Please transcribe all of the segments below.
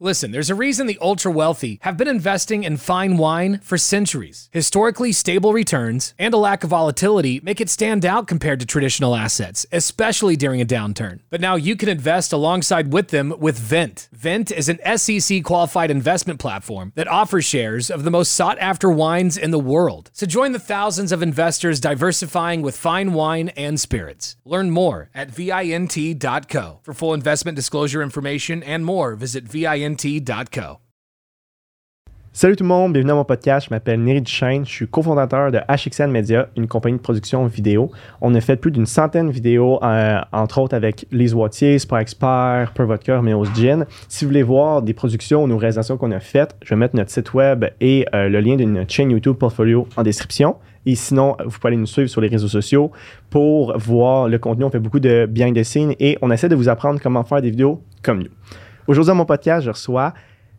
Listen, there's a reason the ultra wealthy have been investing in fine wine for centuries. Historically stable returns and a lack of volatility make it stand out compared to traditional assets, especially during a downturn. But now you can invest alongside with them with Vent. Vent is an SEC qualified investment platform that offers shares of the most sought after wines in the world. So join the thousands of investors diversifying with fine wine and spirits. Learn more at vint.co. For full investment disclosure information and more, visit vint.co. Salut tout le monde, bienvenue à mon podcast. Je m'appelle Neri Duchesne, je suis cofondateur de HXN Media, une compagnie de production vidéo. On a fait plus d'une centaine de vidéos, euh, entre autres avec Lise Wattier, Sport Expert, Per Cœur, Méos Gin. Si vous voulez voir des productions ou nos réalisations qu'on a faites, je vais mettre notre site web et euh, le lien notre chaîne YouTube Portfolio en description. Et sinon, vous pouvez aller nous suivre sur les réseaux sociaux pour voir le contenu. On fait beaucoup de behind the scenes et on essaie de vous apprendre comment faire des vidéos comme nous. Aujourd'hui, à mon podcast, je reçois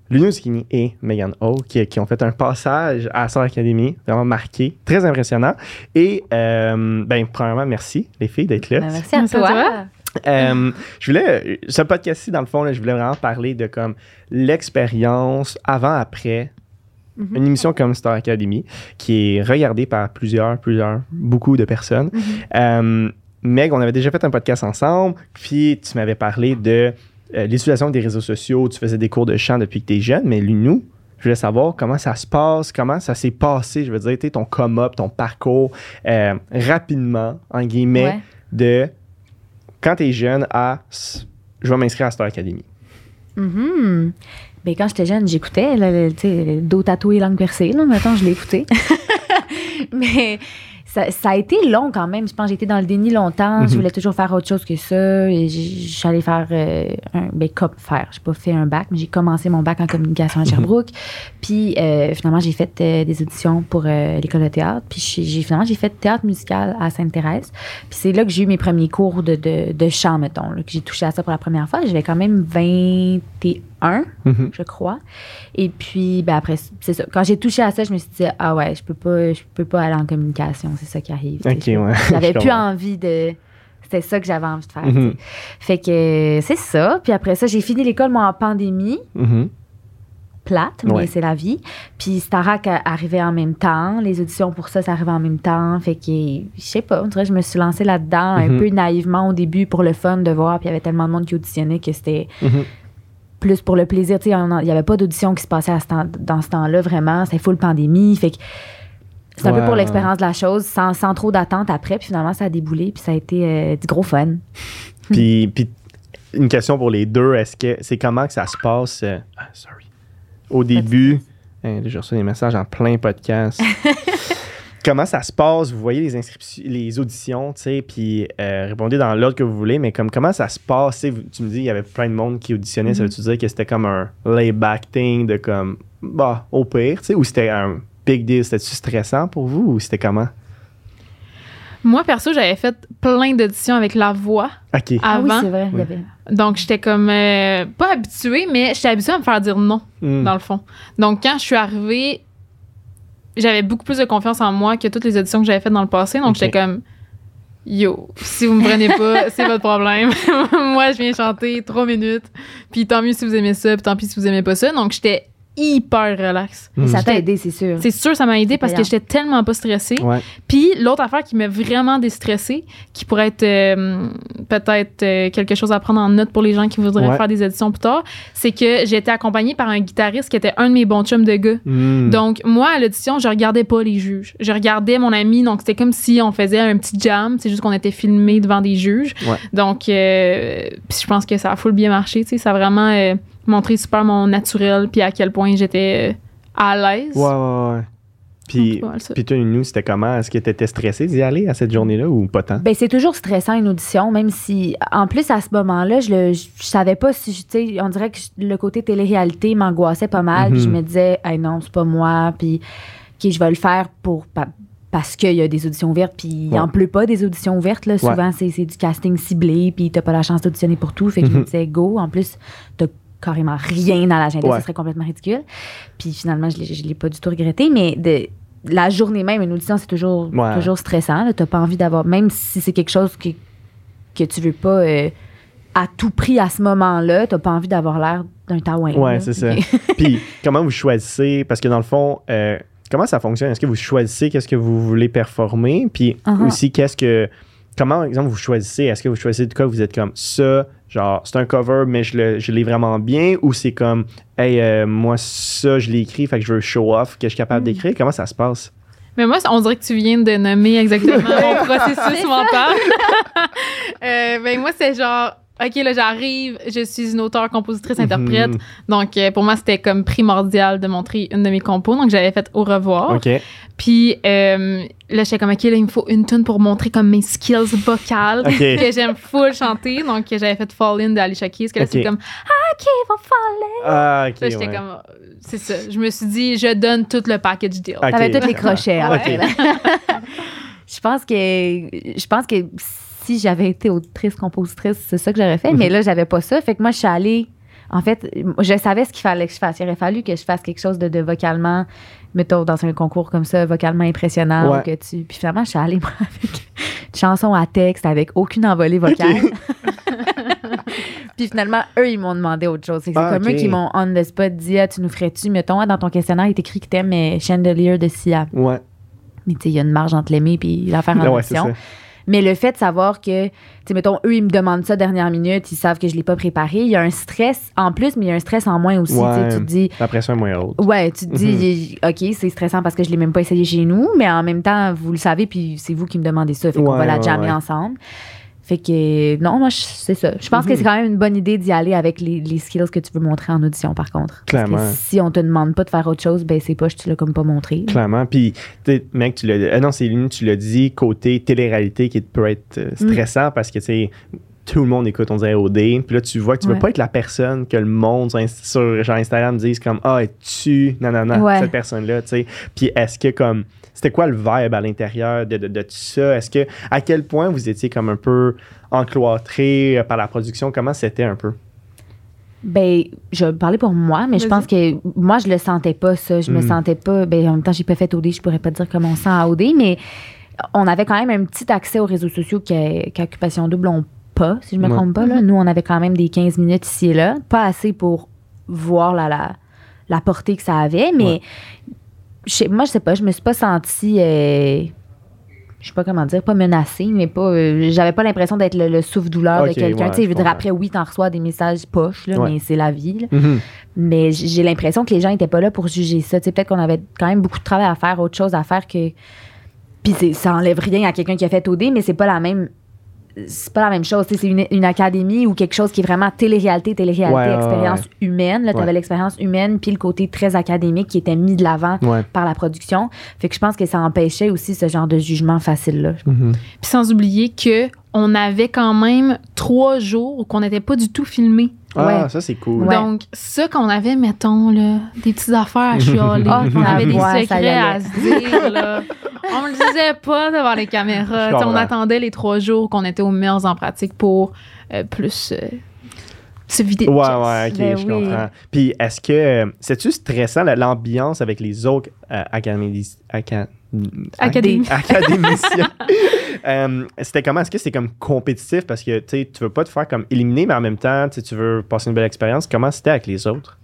Luno Zucchini et Megan O qui, qui ont fait un passage à Star Academy, vraiment marqué, très impressionnant. Et, euh, ben, premièrement, merci les filles d'être là. Ben, merci à toi. Euh, je voulais, ce podcast-ci, dans le fond, là, je voulais vraiment parler de comme l'expérience avant-après Mhm. une émission comme Star Academy qui est regardée par plusieurs, plusieurs, beaucoup de personnes. Mhm. Euh, Meg, on avait déjà fait un podcast ensemble, puis tu m'avais parlé de euh, l'utilisation des réseaux sociaux, tu faisais des cours de chant depuis que tu es jeune, mais nous, je voulais savoir comment ça se passe, comment ça s'est passé, je veux dire, ton come-up, ton parcours, euh, rapidement, en guillemets, Ouais. de quand tu es jeune à je vais m'inscrire à Star Academy. Mhm. Ben, quand j'étais jeune, j'écoutais, dos tatoué, langue percée, là, maintenant, je l'ai écouté. Mais ça, ça a été long quand même. Je pense que j'ai été dans le déni longtemps. Mhm. Je voulais toujours faire autre chose que ça. Et j'allais faire euh, un ben, cop faire. J'ai pas fait un bac, mais j'ai commencé mon bac en communication à Sherbrooke. Puis euh, finalement, j'ai fait euh, des auditions pour euh, l'école de théâtre. Puis j'ai, finalement, j'ai fait théâtre musical à Sainte-Thérèse. Puis c'est là que j'ai eu mes premiers cours de, de, de chant, mettons, là, que j'ai touché à ça pour la première fois. J'avais quand même 21, Mhm. je crois. Et puis, ben après, c'est ça. Quand j'ai touché à ça, je me suis dit, ah ouais, je peux pas, je peux pas aller en communication. C'est ça qui arrive. Ok, ouais. J'avais plus envie de. C'était ça que j'avais envie de faire. Mhm. Fait que c'est ça. Puis après ça, j'ai fini l'école, moi, en pandémie Mhm. plate, Ouais. mais c'est la vie. Puis Starac a- arrivait en même temps. Les auditions pour ça, ça arrivait en même temps. Fait que, je sais pas, on dirait que je me suis lancée là-dedans Mhm. un peu naïvement au début pour le fun de voir. Puis il y avait tellement de monde qui auditionnait que c'était Mhm. plus pour le plaisir. Tu sais, il y avait pas d'audition qui se passait à ce temps- dans ce temps-là, vraiment. C'était full pandémie. Fait que c'est un Ouais. peu pour l'expérience de la chose, sans, sans trop d'attente après. Puis finalement, ça a déboulé. Puis ça a été euh, du gros fun. Puis, puis une question pour les deux, est-ce que c'est comment que ça se passe euh, ah, sorry. au début? Hein, J'ai reçu des messages en plein podcast. comment ça se passe? Vous voyez les inscriptions, les auditions, tu sais, puis euh, répondez dans l'ordre que vous voulez, mais comme comment ça se passe? Tu me dis il y avait plein de monde qui auditionnait, ça veut-tu dire que c'était comme un layback thing de comme bah au pire, tu sais, ou c'était un big deal? C'était-tu stressant pour vous ou c'était comment? Moi, perso, j'avais fait plein d'auditions avec la voix. Ah oui, avant. c'est vrai. il y Oui. avait- donc, j'étais comme euh, pas habituée, mais j'étais habituée à me faire dire non, Hmm. dans le fond. Donc, quand je suis arrivée, j'avais beaucoup plus de confiance en moi que toutes les auditions que j'avais faites dans le passé. Donc, j'étais comme Yo, si vous me prenez pas, c'est votre problème. moi, je viens chanter trois minutes. Puis tant mieux si vous aimez ça, puis tant pis si vous aimez pas ça. Donc, j'étais hyper relax. Hmm. Ça t'a aidé, c'est sûr. C'est sûr, ça m'a aidé parce que j'étais tellement pas stressée. Ouais. Puis l'autre affaire qui m'a vraiment déstressée, qui pourrait être euh, peut-être euh, quelque chose à prendre en note pour les gens qui voudraient Ouais. faire des éditions plus tard, c'est que j'ai été accompagnée par un guitariste qui était un de mes bons chums de gars. Hmm. Donc, moi, à l'audition, je regardais pas les juges. Je regardais mon ami, donc c'était comme si on faisait un petit jam. C'est juste qu'on était filmé devant des juges. Ouais. Donc, euh, puis je pense que ça a full bien marché. tu sais. Ça a vraiment montré super mon naturel, puis à quel point j'étais euh, à l'aise. Ouais, ouais, ouais. Puis, puis toi, nous, c'était comment? Est-ce que tu étais stressé d'y aller à cette journée-là ou pas tant? Ben, c'est toujours stressant une audition, même si, en plus, à ce moment-là, je, le, je, je savais pas si, tu sais, on dirait que je- le côté télé-réalité m'angoissait pas mal. puis je Mhm. me disais, hey, non, c'est pas moi, puis je vais le faire pour, pa- parce qu'il y a des auditions ouvertes, puis il Ouais. en pleut pas des auditions ouvertes. Là. Souvent, c'est c'est du casting ciblé, puis t'as pas la chance d'auditionner pour tout. Fait que je me Mhm. disais, go. En plus, t'as carrément rien dans l'agenda, Ouais. ce serait complètement ridicule. Puis finalement, je je l'ai pas du tout regretté, mais de, la journée même, une audition, c'est toujours, Ouais. toujours stressant. là. T'as pas envie d'avoir, même si c'est quelque chose que, que tu veux pas euh, à tout prix à ce moment-là, t'as pas envie d'avoir l'air d'un taouin. Ouais, c'est ça. Puis, comment vous choisissez? Parce que dans le fond, euh, comment ça fonctionne? Est-ce que vous choisissez qu'est-ce que vous voulez performer? Puis Uh-huh. aussi, qu'est-ce que. Comment, par exemple, vous choisissez? Est-ce que vous choisissez de quoi vous êtes comme ça? Genre, c'est un cover, mais je le- je l'ai vraiment bien? Ou c'est comme, hey, euh, moi, ça, je l'ai écrit, fait que je veux show off, que je suis capable Hmm. d'écrire? Comment ça se passe? Mais moi, on dirait que tu viens de nommer exactement mon processus mental. Euh, ben moi, c'est genre, OK, là, j'arrive, je suis une auteure, compositrice, interprète. Mhm. Donc, euh, pour moi, c'était comme primordial de montrer une de mes compos. Donc, j'avais fait Au revoir. OK. Puis euh, là, j'étais comme, OK, là, il me faut une tune pour montrer comme mes skills vocales OK. que j'aime full chanter. Donc, j'avais fait Fall In d'Alicia Keys, que là, c'est OK. comme, ah, OK, va Fall In. Ah, OK. Là, j'étais ouais. comme, c'est ça. Je me suis dit, je donne tout le package deal. OK. T'avais tous les crochets. hein. OK. je pense que je pense que si j'avais été autrice compositrice c'est ça que j'aurais fait Mhm. mais là j'avais pas ça fait que moi je suis allée en fait je savais ce qu'il fallait que je fasse il aurait fallu que je fasse quelque chose de, de vocalement mettons dans un concours comme ça vocalement impressionnant Ouais. que tu puis finalement je suis allée moi avec une chanson à texte avec aucune envolée vocale puis finalement eux ils m'ont demandé autre chose c'est Ah, comme eux qui m'ont on the spot dit ah, tu nous ferais-tu mettons ah, dans ton questionnaire il est écrit que t'aimes euh, Chandelier de Sia Ouais. mais tu sais, il y a une marge entre l'aimer puis l'affaire en ouais. Mais le fait de savoir que, tu sais, mettons, eux, ils me demandent ça dernière minute, ils savent que je l'ai pas préparé. Il y a un stress en plus, mais il y a un stress en moins aussi. tu sais. Ouais. Tu te dis, La pression est moins haute. ouais, tu te dis, OK, c'est stressant parce que je l'ai même pas essayé chez nous, mais en même temps, vous le savez, puis c'est vous qui me demandez ça. Fait qu'on va la jammer ensemble. Fait que, non, moi, c'est ça. Je pense que Mhm. c'est quand même une bonne idée d'y aller avec les, les skills que tu veux montrer en audition, par contre. Clairement. Parce que si on te demande pas de faire autre chose, ben, c'est pas, tu l'as comme pas montré. Clairement. Puis, mec, tu l'as. Ah non, c'est Lune, tu l'as dit, côté télé-réalité qui peut être euh, stressant parce que, tu sais, tout le monde écoute, on dirait OD. Puis là, tu vois que tu veux Ouais. pas être la personne que le monde sur, genre Instagram dise comme Ah, es-tu, non, non, non, Ouais. cette personne-là, tu sais. Puis est-ce que, comme, c'était quoi le vibe à l'intérieur de, de, de tout ça? Est-ce que, à quel point vous étiez comme un peu encloîtré euh, par la production? Comment c'était un peu? Ben, je vais parler pour moi, mais je pense que moi, je le sentais pas, ça. Je me Mm. sentais pas. Ben, en même temps, j'ai pas fait OD, je pourrais pas te dire comment on sent à OD, mais on avait quand même un petit accès aux réseaux sociaux qu'Occupation Double ont pas, si je me Ouais. trompe pas. Là. Nous, on avait quand même des 15 minutes ici et là. Pas assez pour voir la, la, la portée que ça avait, mais Ouais. Je moi, je sais pas, je me suis pas sentie. euh, je sais pas comment dire, pas menacée, mais pas. euh, J'avais pas l'impression d'être le, le souffle-douleur de quelqu'un. ouais, tu sais, je veux dire, après, oui, t'en reçois des messages poches, là, Ouais. mais c'est la vie. là. Mhm. Mais j'ai l'impression que les gens étaient pas là pour juger ça. Tu sais, peut-être qu'on avait quand même beaucoup de travail à faire, autre chose à faire que. Puis ça enlève rien à quelqu'un qui a fait OD, mais c'est pas la même. C'est pas la même chose. C'est une, une académie ou quelque chose qui est vraiment télé-réalité, télé-réalité, Ouais, expérience ouais. humaine. Là, tu avais Ouais. l'expérience humaine, puis le côté très académique qui était mis de l'avant Ouais. par la production. Fait que je pense que ça empêchait aussi ce genre de jugement facile-là. Mhm. Puis sans oublier que on avait quand même trois jours qu'on n'était pas du tout filmé. Ah, Ouais. ça, c'est cool. Ouais. Donc, ça qu'on avait, mettons, là, des petites affaires à chialer, Ah, on avait des ouais, secrets à se dire, là. On le disait pas devant les caméras. On attendait les trois jours qu'on était aux mers en pratique pour euh, plus euh, se vider de Ouais, ouais, ok, Ben je oui. comprends. Puis est-ce que euh, c'est-tu stressant la- l'ambiance avec les autres euh, académis- aca- Académie. académiciens? Euh, c'était comment? Est-ce que c'est comme compétitif? Parce que tu veux pas te faire comme éliminer, mais en même temps, tu veux passer une belle expérience. Comment c'était avec les autres?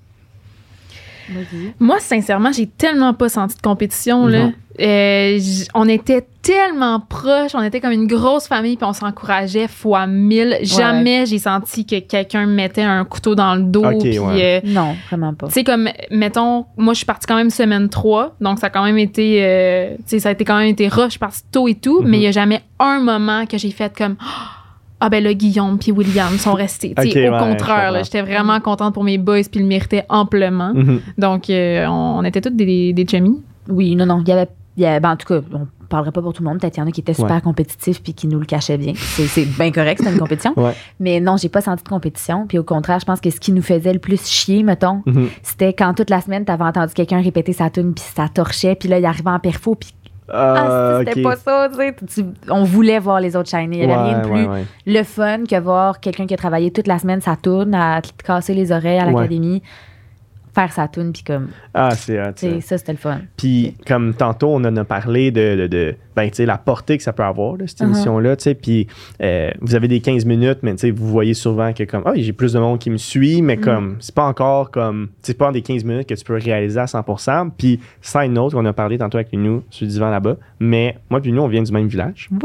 Moi, sincèrement, j'ai tellement pas senti de compétition. Là. Euh, on était tellement proches, on était comme une grosse famille, puis on s'encourageait fois mille. Jamais j'ai senti que quelqu'un me mettait un couteau dans le dos. Ok, puis, ouais. euh, Non, vraiment pas. tu sais, comme, mettons, moi, je suis partie quand même semaine 3, donc ça a quand même été, euh, tu sais, ça a été quand même été rough, je suis partie tôt et tout, Mhm. mais il y a jamais un moment que j'ai fait comme, ah ben là, Guillaume puis William sont restés. Tu sais, Ok, au ouais, contraire, j'étais vraiment contente pour mes boys, puis ils le méritaient amplement. Mhm. Donc, euh, on, on était tous des, des chummies. Oui, non, non. Il y avait. Il y avait- ben, en tout cas, on parlerait pas pour tout le monde. Peut-être qu'il y en a qui étaient super Ouais. compétitifs puis qui nous le cachaient bien. C'est c'est bien correct, c'était une compétition. Ouais. Mais non, j'ai pas senti de compétition. Puis au contraire, je pense que ce qui nous faisait le plus chier, mettons, Mhm. c'était quand toute la semaine, t'avais entendu quelqu'un répéter sa tune puis ça torchait. Puis là, il arrivait en perfo puis ah, Ah, c'était pas ça, tu sais. Tu- On voulait voir les autres shiner. Il y avait Ouais, rien de plus ouais, ouais. le fun que voir quelqu'un qui a travaillé toute la semaine sa tourne, à te casser les oreilles à l'académie, faire sa tourne, puis comme, Ah, c'est hot, tu sais, ça. ça, c'était le fun. Puis, comme tantôt, on en a parlé de, de, de- ben, tu sais, la portée que ça peut avoir, là, cette Uh-huh. émission-là, tu sais. Puis, euh, vous avez des 15 minutes, mais tu sais, vous voyez souvent que, comme, ah, j'ai plus de monde qui me suit, mais comme, c'est pas encore comme, c'est pas en des 15 minutes que tu peux réaliser à 100%. Puis, side note, on a parlé tantôt avec nous sur le divan là-bas, mais moi, puis nous, on vient du même village. Hein?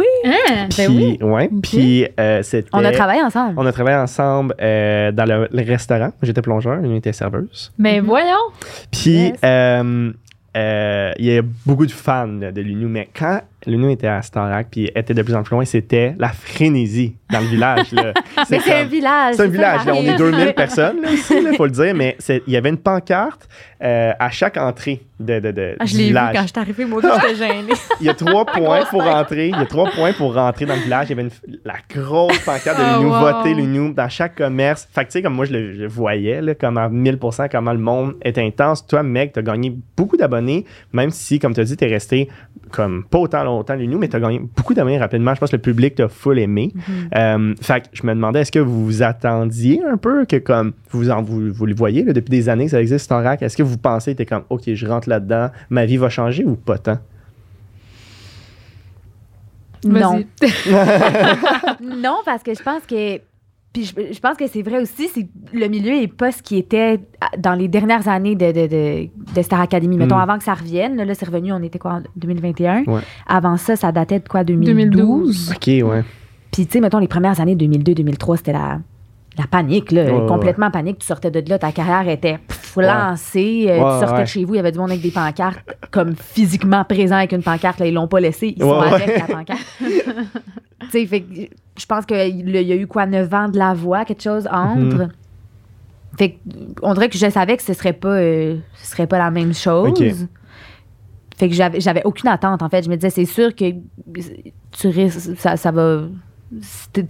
Puis, Ben oui. ouais. Puis, euh, c'était. On a travaillé ensemble. On a travaillé ensemble euh, dans le, le restaurant. J'étais plongeur, lui était serveuse. Mais voyons. Puis, Yes. euh, euh, il y a beaucoup de fans de l'UNU, mais quand l'UNU était à Starac puis était de plus en plus loin, c'était la frénésie dans le village. là. Mais c'est un village. C'est un village, là, on est arrive. 2000 personnes là, ici, il faut le dire, mais il y avait une pancarte euh, à chaque entrée de, de, de, Ah, je du l'ai vu village. quand je suis arrivée, moi, j'étais gênée. Il y a trois points pour rentrer. Il y a trois points pour rentrer dans le village. Il y avait une- la grosse pancarte de Oh, l'UNU, wow. voter dans chaque commerce. Fait que, tu sais, comme moi, je le, je voyais, là, comme à 1000%, comment le monde est intense. Toi, mec, t'as gagné beaucoup d'abonnés, même si, comme tu as dit, t'es resté comme pas autant longtemps à l'UNU, mais t'as gagné beaucoup d'abonnés rapidement. Je pense que le public t'a full aimé. Euh, fait que je me demandais, est-ce que vous vous attendiez un peu que, comme, vous, en, vous, vous le voyez, là, depuis des années que ça existe en rack, est-ce que vous pensez, t'es comme, OK, je rentre là-dedans, ma vie va changer ou pas tant? Non. Non, parce que je pense que. Puis je, je pense que c'est vrai aussi, c'est le milieu est pas ce qui était dans les dernières années de, de, de, de Star Academy. Mettons, Mm. avant que ça revienne, là, là, c'est revenu, on était quoi, en 2021? Ouais. Avant ça, ça datait de quoi, 2012? 2012. OK, ouais. Puis, tu sais, mettons, les premières années 2002-2003, c'était la, la panique, là, Ouais, ouais, complètement panique. Tu sortais de là, ta carrière était pff, lancée. euh, Ouais, tu sortais de chez vous, il y avait du monde avec des pancartes, comme physiquement présent avec une pancarte. Là, ils l'ont pas laissé, ils sont avec la pancarte. tu sais, je pense qu'il y a eu quoi, 9 ans de la voix, quelque chose entre. Mhm. Fait que, on dirait que je savais que ce serait pas, euh, ce serait pas la même chose. Fait que j'avais, j'avais aucune attente, en fait. Je me disais, c'est sûr que tu risques, ça, ça va.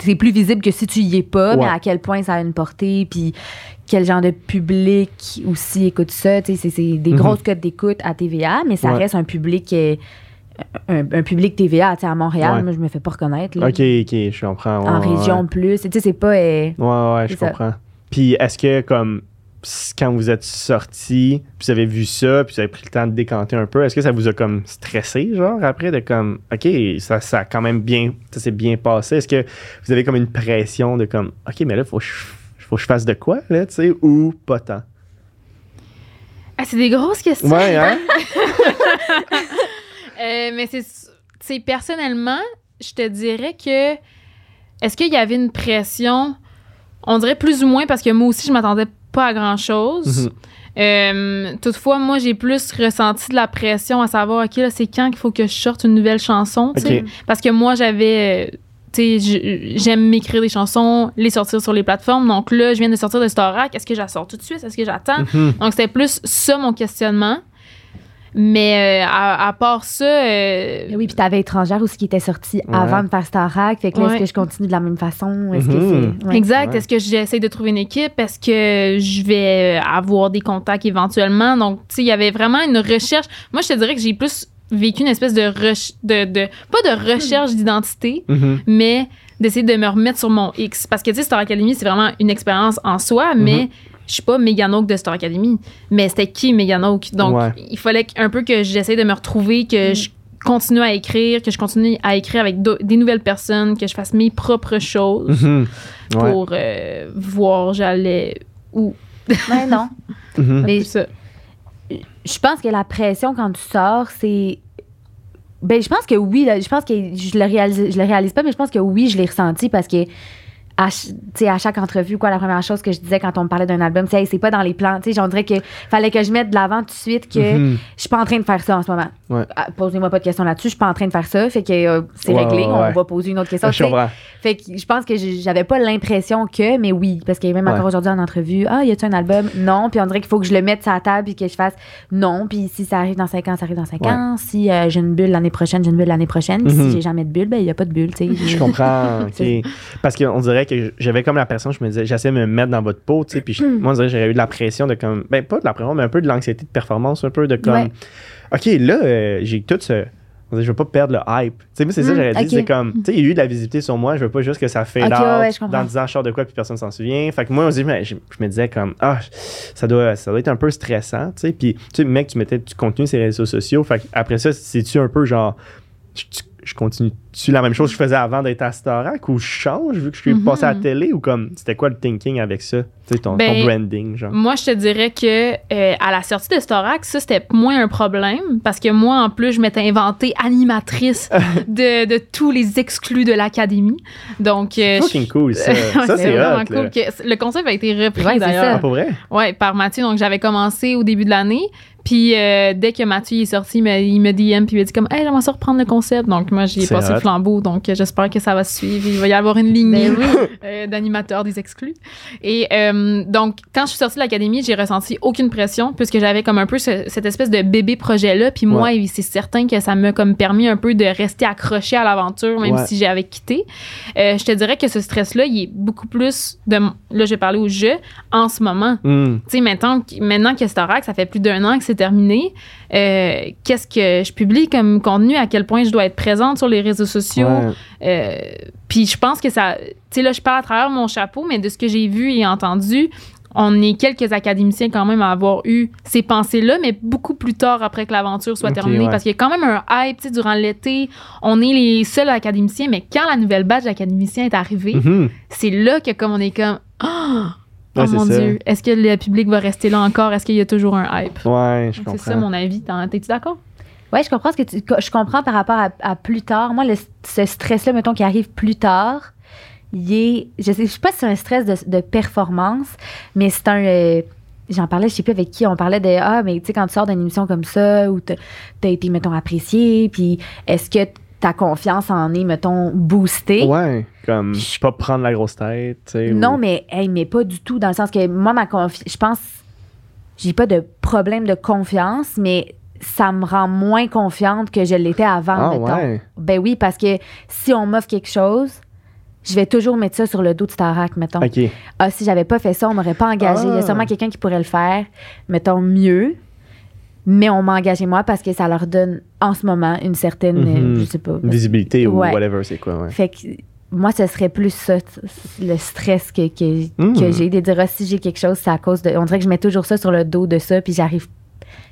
C'est plus visible que si tu y es pas, Ouais. mais à quel point ça a une portée, puis quel genre de public aussi écoute ça. Tu sais, c'est, des Mhm. grosses cotes d'écoute à TVA, mais ça Ouais. reste un public. un, un public TVA, tu sais, à Montréal, Ouais. moi, je me fais pas reconnaître. là. OK, OK, je comprends. en région plus. Tu sais, c'est pas. euh, Ouais, ouais, je ça. comprends. Puis est-ce que, comme, quand vous êtes sorti, puis vous avez vu ça, puis vous avez pris le temps de décanter un peu, est-ce que ça vous a, comme, stressé, genre, après, de comme, OK, ça, ça a quand même bien, ça s'est bien passé? Est-ce que vous avez comme une pression de comme, OK, mais là, faut que je, faut que je fasse de quoi, là, tu sais, ou pas tant? Ah, c'est des grosses questions. Ouais, hein? Euh, mais c'est, c'est personnellement, je te dirais que est-ce qu'il y avait une pression? On dirait plus ou moins parce que moi aussi je m'attendais pas à grand chose. Mhm. Euh, toutefois, moi j'ai plus ressenti de la pression à savoir ok là c'est quand qu'il faut que je sorte une nouvelle chanson, parce que moi j'avais euh, tu sais, j- j'aime m'écrire des chansons, les sortir sur les plateformes. Donc là, je viens de sortir de Starac. Est-ce que je la sors tout de suite? Est-ce que j'attends? Mhm. Donc, c'était plus ça mon questionnement. Mais euh, à, à part ça, euh, Oui, puis t'avais étrangère aussi qui était sorti Ouais. avant de faire Starac. Fait que là, Ouais. est-ce que je continue de la même façon? Est-ce Mhm. que c'est. ouais. exact. Ouais. Est-ce que j'essaie de trouver une équipe? Est-ce que je vais euh, avoir des contacts éventuellement? Donc, tu sais, il y avait vraiment une recherche. Moi, je te dirais que j'ai plus vécu une espèce de, de, de pas de recherche d'identité, Mhm. mais d'essayer de me remettre sur mon X. Parce que, tu sais, Star Academy, c'est vraiment une expérience en soi, Mhm. mais je suis pas Meganoke de Star Academy. Mais c'était qui Meganoke? Donc, Ouais. il fallait un peu que j'essaie de me retrouver, que je continue à écrire, que je continue à écrire avec des nouvelles personnes, que je fasse mes propres choses Mhm. Ouais. pour euh, voir j'allais où. Ouais, non. Mhm. Mais C'est ça. je pense que la pression quand tu sors, c'est. Ben, je pense que oui, là, je pense que je le réalise, je le réalise pas, mais je pense que oui, je l'ai ressenti parce que à, à chaque entrevue, quoi, la première chose que je disais quand on me parlait d'un album, c'est hey, c'est pas dans les plans. On dirait que fallait que je mette de l'avant tout de suite que Mhm. je suis pas en train de faire ça en ce moment. Ouais. Ah, Posez-moi pas de questions là-dessus, je suis pas en train de faire ça. Fait que euh, c'est réglé, ouais, on va poser une autre question. Je. Fait que je pense que j'avais pas l'impression que, mais oui, parce que même Ouais. encore aujourd'hui en entrevue, ah, y a-tu un album? Non. Puis on dirait qu'il faut que je le mette sur la table puis que je fasse non. Puis si ça arrive dans 5 ans, ça arrive dans 5 Ouais. ans. Si euh, j'ai une bulle l'année prochaine, j'ai une bulle l'année prochaine. Puis Mhm. si j'ai jamais de bulle, ben, il y a pas de bulle, tu sais. Je comprends. Parce qu'on dirait que j'avais comme l'impression, je me disais, j'essayais de me mettre dans votre peau, tu sais, puis je- Hmm. moi, on dirait que j'aurais eu de la pression de comme, ben pas de la pression, mais un peu de l'anxiété de performance, un peu de comme, Ouais. ok, là, euh, j'ai tout ce. on dirait, Je veux pas perdre le hype. Tu sais, moi, c'est ça Hmm, j'aurais dit. ok. C'est comme, tu sais, il y a eu de la visibilité sur moi. Je veux pas juste que ça fait Ok, ouais, ouais, je comprends. dans 10 ans, je sors de quoi, puis personne s'en souvient. Fait que moi, je, me- je me disais comme, ah, ça doit, ça doit être un peu stressant, tu sais. Puis, tu sais, mec, tu mettais du contenu sur les réseaux sociaux. Fait après ça, c'est-tu un peu genre, je, je continue-tu la même chose que je faisais avant d'être à Starac ou je change vu que je suis Mhm. passé à la télé ou comme, c'était quoi le thinking avec ça? Tu sais, ton, ton Ben, branding, genre. Moi, je te dirais que euh, à la sortie de Storax, ça c'était moins un problème parce que moi, en plus, je m'étais inventée animatrice de, de tous les exclus de l'académie. Donc, euh, Fucking cool, ça. Ça, c'est vraiment hot, cool. que- le concept a été repris Ouais, c'est Ah, d'ailleurs. pour vrai? Ouais, par Mathieu. Donc, j'avais commencé au début de l'année. Puis, euh, dès que Mathieu est sorti, il me, il me DM puis il m'a dit comme, hey, j'aimerais ça reprendre le concept. Donc, moi, j'y ai C'est passé hot. le flambeau. Donc, euh, j'espère que ça va se suivre. Il va y avoir une ligne Ben oui. euh, d'animateurs des exclus. Et euh, donc, quand je suis sortie de l'académie, j'ai ressenti aucune pression puisque j'avais comme un peu ce- cette espèce de bébé projet-là. Puis moi, c'est certain que ça m'a comme permis un peu de rester accroché à l'aventure, même Ouais. si j'avais quitté. Euh, je te dirais que ce stress-là, il est beaucoup plus de... Là, je vais parler au jeu en ce moment. Hmm. Tu sais, maintenant, maintenant que Starac, ça fait plus d'un an que c'est terminé, euh, qu'est-ce que je publie comme contenu, à quel point je dois être présente sur les réseaux sociaux? Ouais. Euh, Puis je pense que ça. Tu sais, là, je parle à travers mon chapeau, mais de ce que j'ai vu et entendu, on est quelques académiciens quand même à avoir eu ces pensées-là, mais beaucoup plus tard après que l'aventure soit terminée. ouais. Parce qu'il y a quand même un hype, tu sais, durant l'été. On est les seuls académiciens, mais quand la nouvelle batch d'académiciens est arrivée, Mhm. c'est là que comme on est comme. Oh, Ouais, oh mon ça. Dieu, est-ce que le public va rester là encore? Est-ce qu'il y a toujours un hype? Ouais, je Donc, comprends. C'est ça mon avis. T'es-tu d'accord? Ouais, je comprends ce que tu, je comprends par rapport à, à plus tard. Moi, le, ce stress-là, mettons, qui arrive plus tard, il est, je sais, je sais pas si c'est un stress de, de performance, mais c'est un, euh, j'en parlais, je sais plus avec qui, on parlait de, ah, mais tu sais, quand tu sors d'une émission comme ça, où t'as t'as été, mettons, apprécié, puis est-ce que ta confiance en est, mettons, boostée? Ouais, comme, pas prendre la grosse tête. Non, ou- mais, hey, mais pas du tout, dans le sens que moi, ma confiance, je pense, j'ai pas de problème de confiance, mais ça me rend moins confiante que je l'étais avant, Ah, mettons. ouais. Ben oui, parce que si on m'offre quelque chose, je vais toujours mettre ça sur le dos de Starac, mettons. Ah, si j'avais pas fait ça, on m'aurait pas engagé. Il y Ah. a sûrement quelqu'un qui pourrait le faire, mettons, mieux. Mais on m'a engagé moi parce que ça leur donne en ce moment une certaine, Mhm. je sais pas. Visibilité ou Ouais. whatever, c'est quoi, ouais. Fait que moi, ce serait plus ça, le stress que, que, que j'ai. De dire, ah, si j'ai quelque chose, c'est à cause de. On dirait que je mets toujours ça sur le dos de ça, puis j'arrive.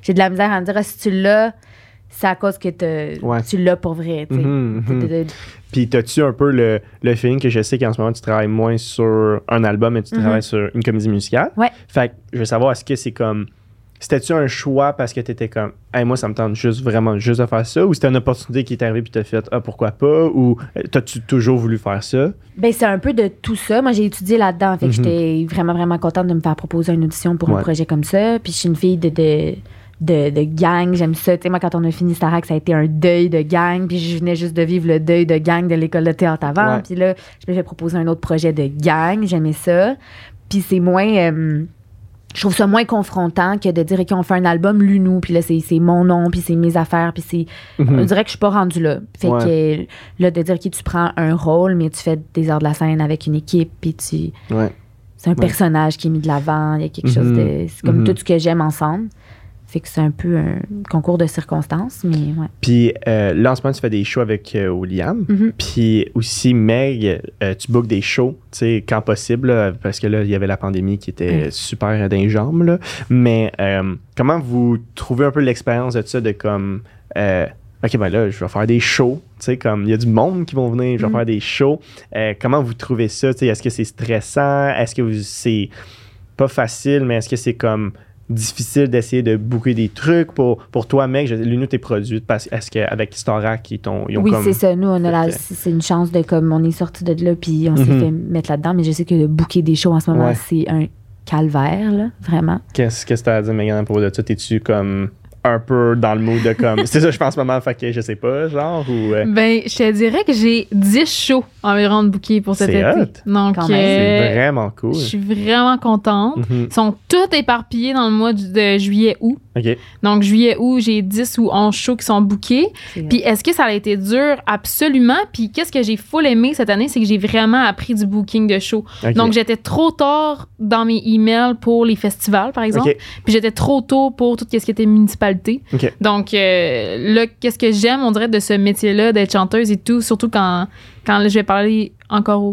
J'ai de la misère à me dire, ah, si tu l'as, c'est à cause que Ouais. tu l'as pour vrai. Mhm, mhm. Puis, t'as-tu un peu le, le feeling que je sais qu'en ce moment, tu travailles moins sur un album et tu Mhm. travailles sur une comédie musicale? Ouais. Fait que je veux savoir, est-ce que c'est comme. C'était-tu un choix parce que t'étais comme, hey, moi, ça me tente juste vraiment juste de faire ça? Ou c'était une opportunité qui est arrivée puis t'as fait, ah, pourquoi pas? Ou euh, t'as-tu toujours voulu faire ça? Ben, c'est un peu de tout ça. Moi, j'ai étudié là-dedans. Fait que Mhm. j'étais vraiment, vraiment contente de me faire proposer une audition pour Ouais. un projet comme ça. Puis je suis une fille de, de, de, de gang. J'aime ça. Tu sais, moi, quand on a fini Starac, ça a été un deuil de gang. Puis je venais juste de vivre le deuil de gang de l'école de théâtre avant. Puis là, je me fais proposer un autre projet de gang. J'aimais ça. Puis c'est moins. euh, je trouve ça moins confrontant que de dire qu'on fait un album Lunou, puis là, c'est mon nom, puis c'est mes affaires, puis c'est. Mhm. On dirait que je suis pas rendue là. Fait Ouais. que là, de dire que tu prends un rôle, mais tu fais des heures de la scène avec une équipe, puis tu. Ouais. C'est un Ouais. personnage qui est mis de l'avant, il y a quelque chose Mhm. de. C'est comme Mhm. tout ce que j'aime ensemble. Fait que c'est un peu un concours de circonstances, mais ouais. Puis euh, là, en ce moment, tu fais des shows avec euh, William. Mhm. Puis aussi, Meg, euh, tu bookes des shows, tu sais, quand possible, là, parce que là, il y avait la pandémie qui était Mm. super dans les jambes. là. Mais euh, comment vous trouvez un peu l'expérience de ça, de comme, OK, ben là, je vais faire des shows, tu sais, comme, il y a du monde qui vont venir, je vais Mhm. faire des shows. Comment vous trouvez ça, tu sais, est-ce que c'est stressant? Est-ce que vous- c'est pas facile, mais est-ce que c'est comme difficile d'essayer de booker des trucs pour, pour toi, mec? L'une est produite parce est-ce qu'avec Starac, ils, ont Oui, c'est ça. Nous, on a la, c'est une chance de comme on est sorti de là puis on s'est Mhm. fait mettre là-dedans. Mais je sais que de booker des shows en ce moment, Ouais. c'est un calvaire, là, vraiment. Qu'est-ce que t'as à dire, Megan, propos de ça? T'es-tu comme un peu dans le mood de comme. c'est ça, je pense, moment, fait que je sais pas, genre, ou. euh, Ben, je te dirais que j'ai 10 shows environ de bouquets pour cet C'est été. hot. Donc, même. c'est euh, vraiment cool. je suis vraiment contente. Mhm. Ils sont tous éparpillés dans le mois de juillet-août. OK. Donc, juillet-août, j'ai 10 ou 11 shows qui sont. C'est- Puis, est-ce que ça a été dur? Absolument. Puis, qu'est-ce que j'ai full aimé cette année? C'est que j'ai vraiment appris du booking de shows. Donc, j'étais trop tard dans mes emails pour les festivals, par exemple. Puis, j'étais trop tôt pour tout ce qui était Donc, euh, là, qu'est-ce que j'aime, on dirait, de ce métier-là, d'être chanteuse et tout, surtout quand, quand je vais parler encore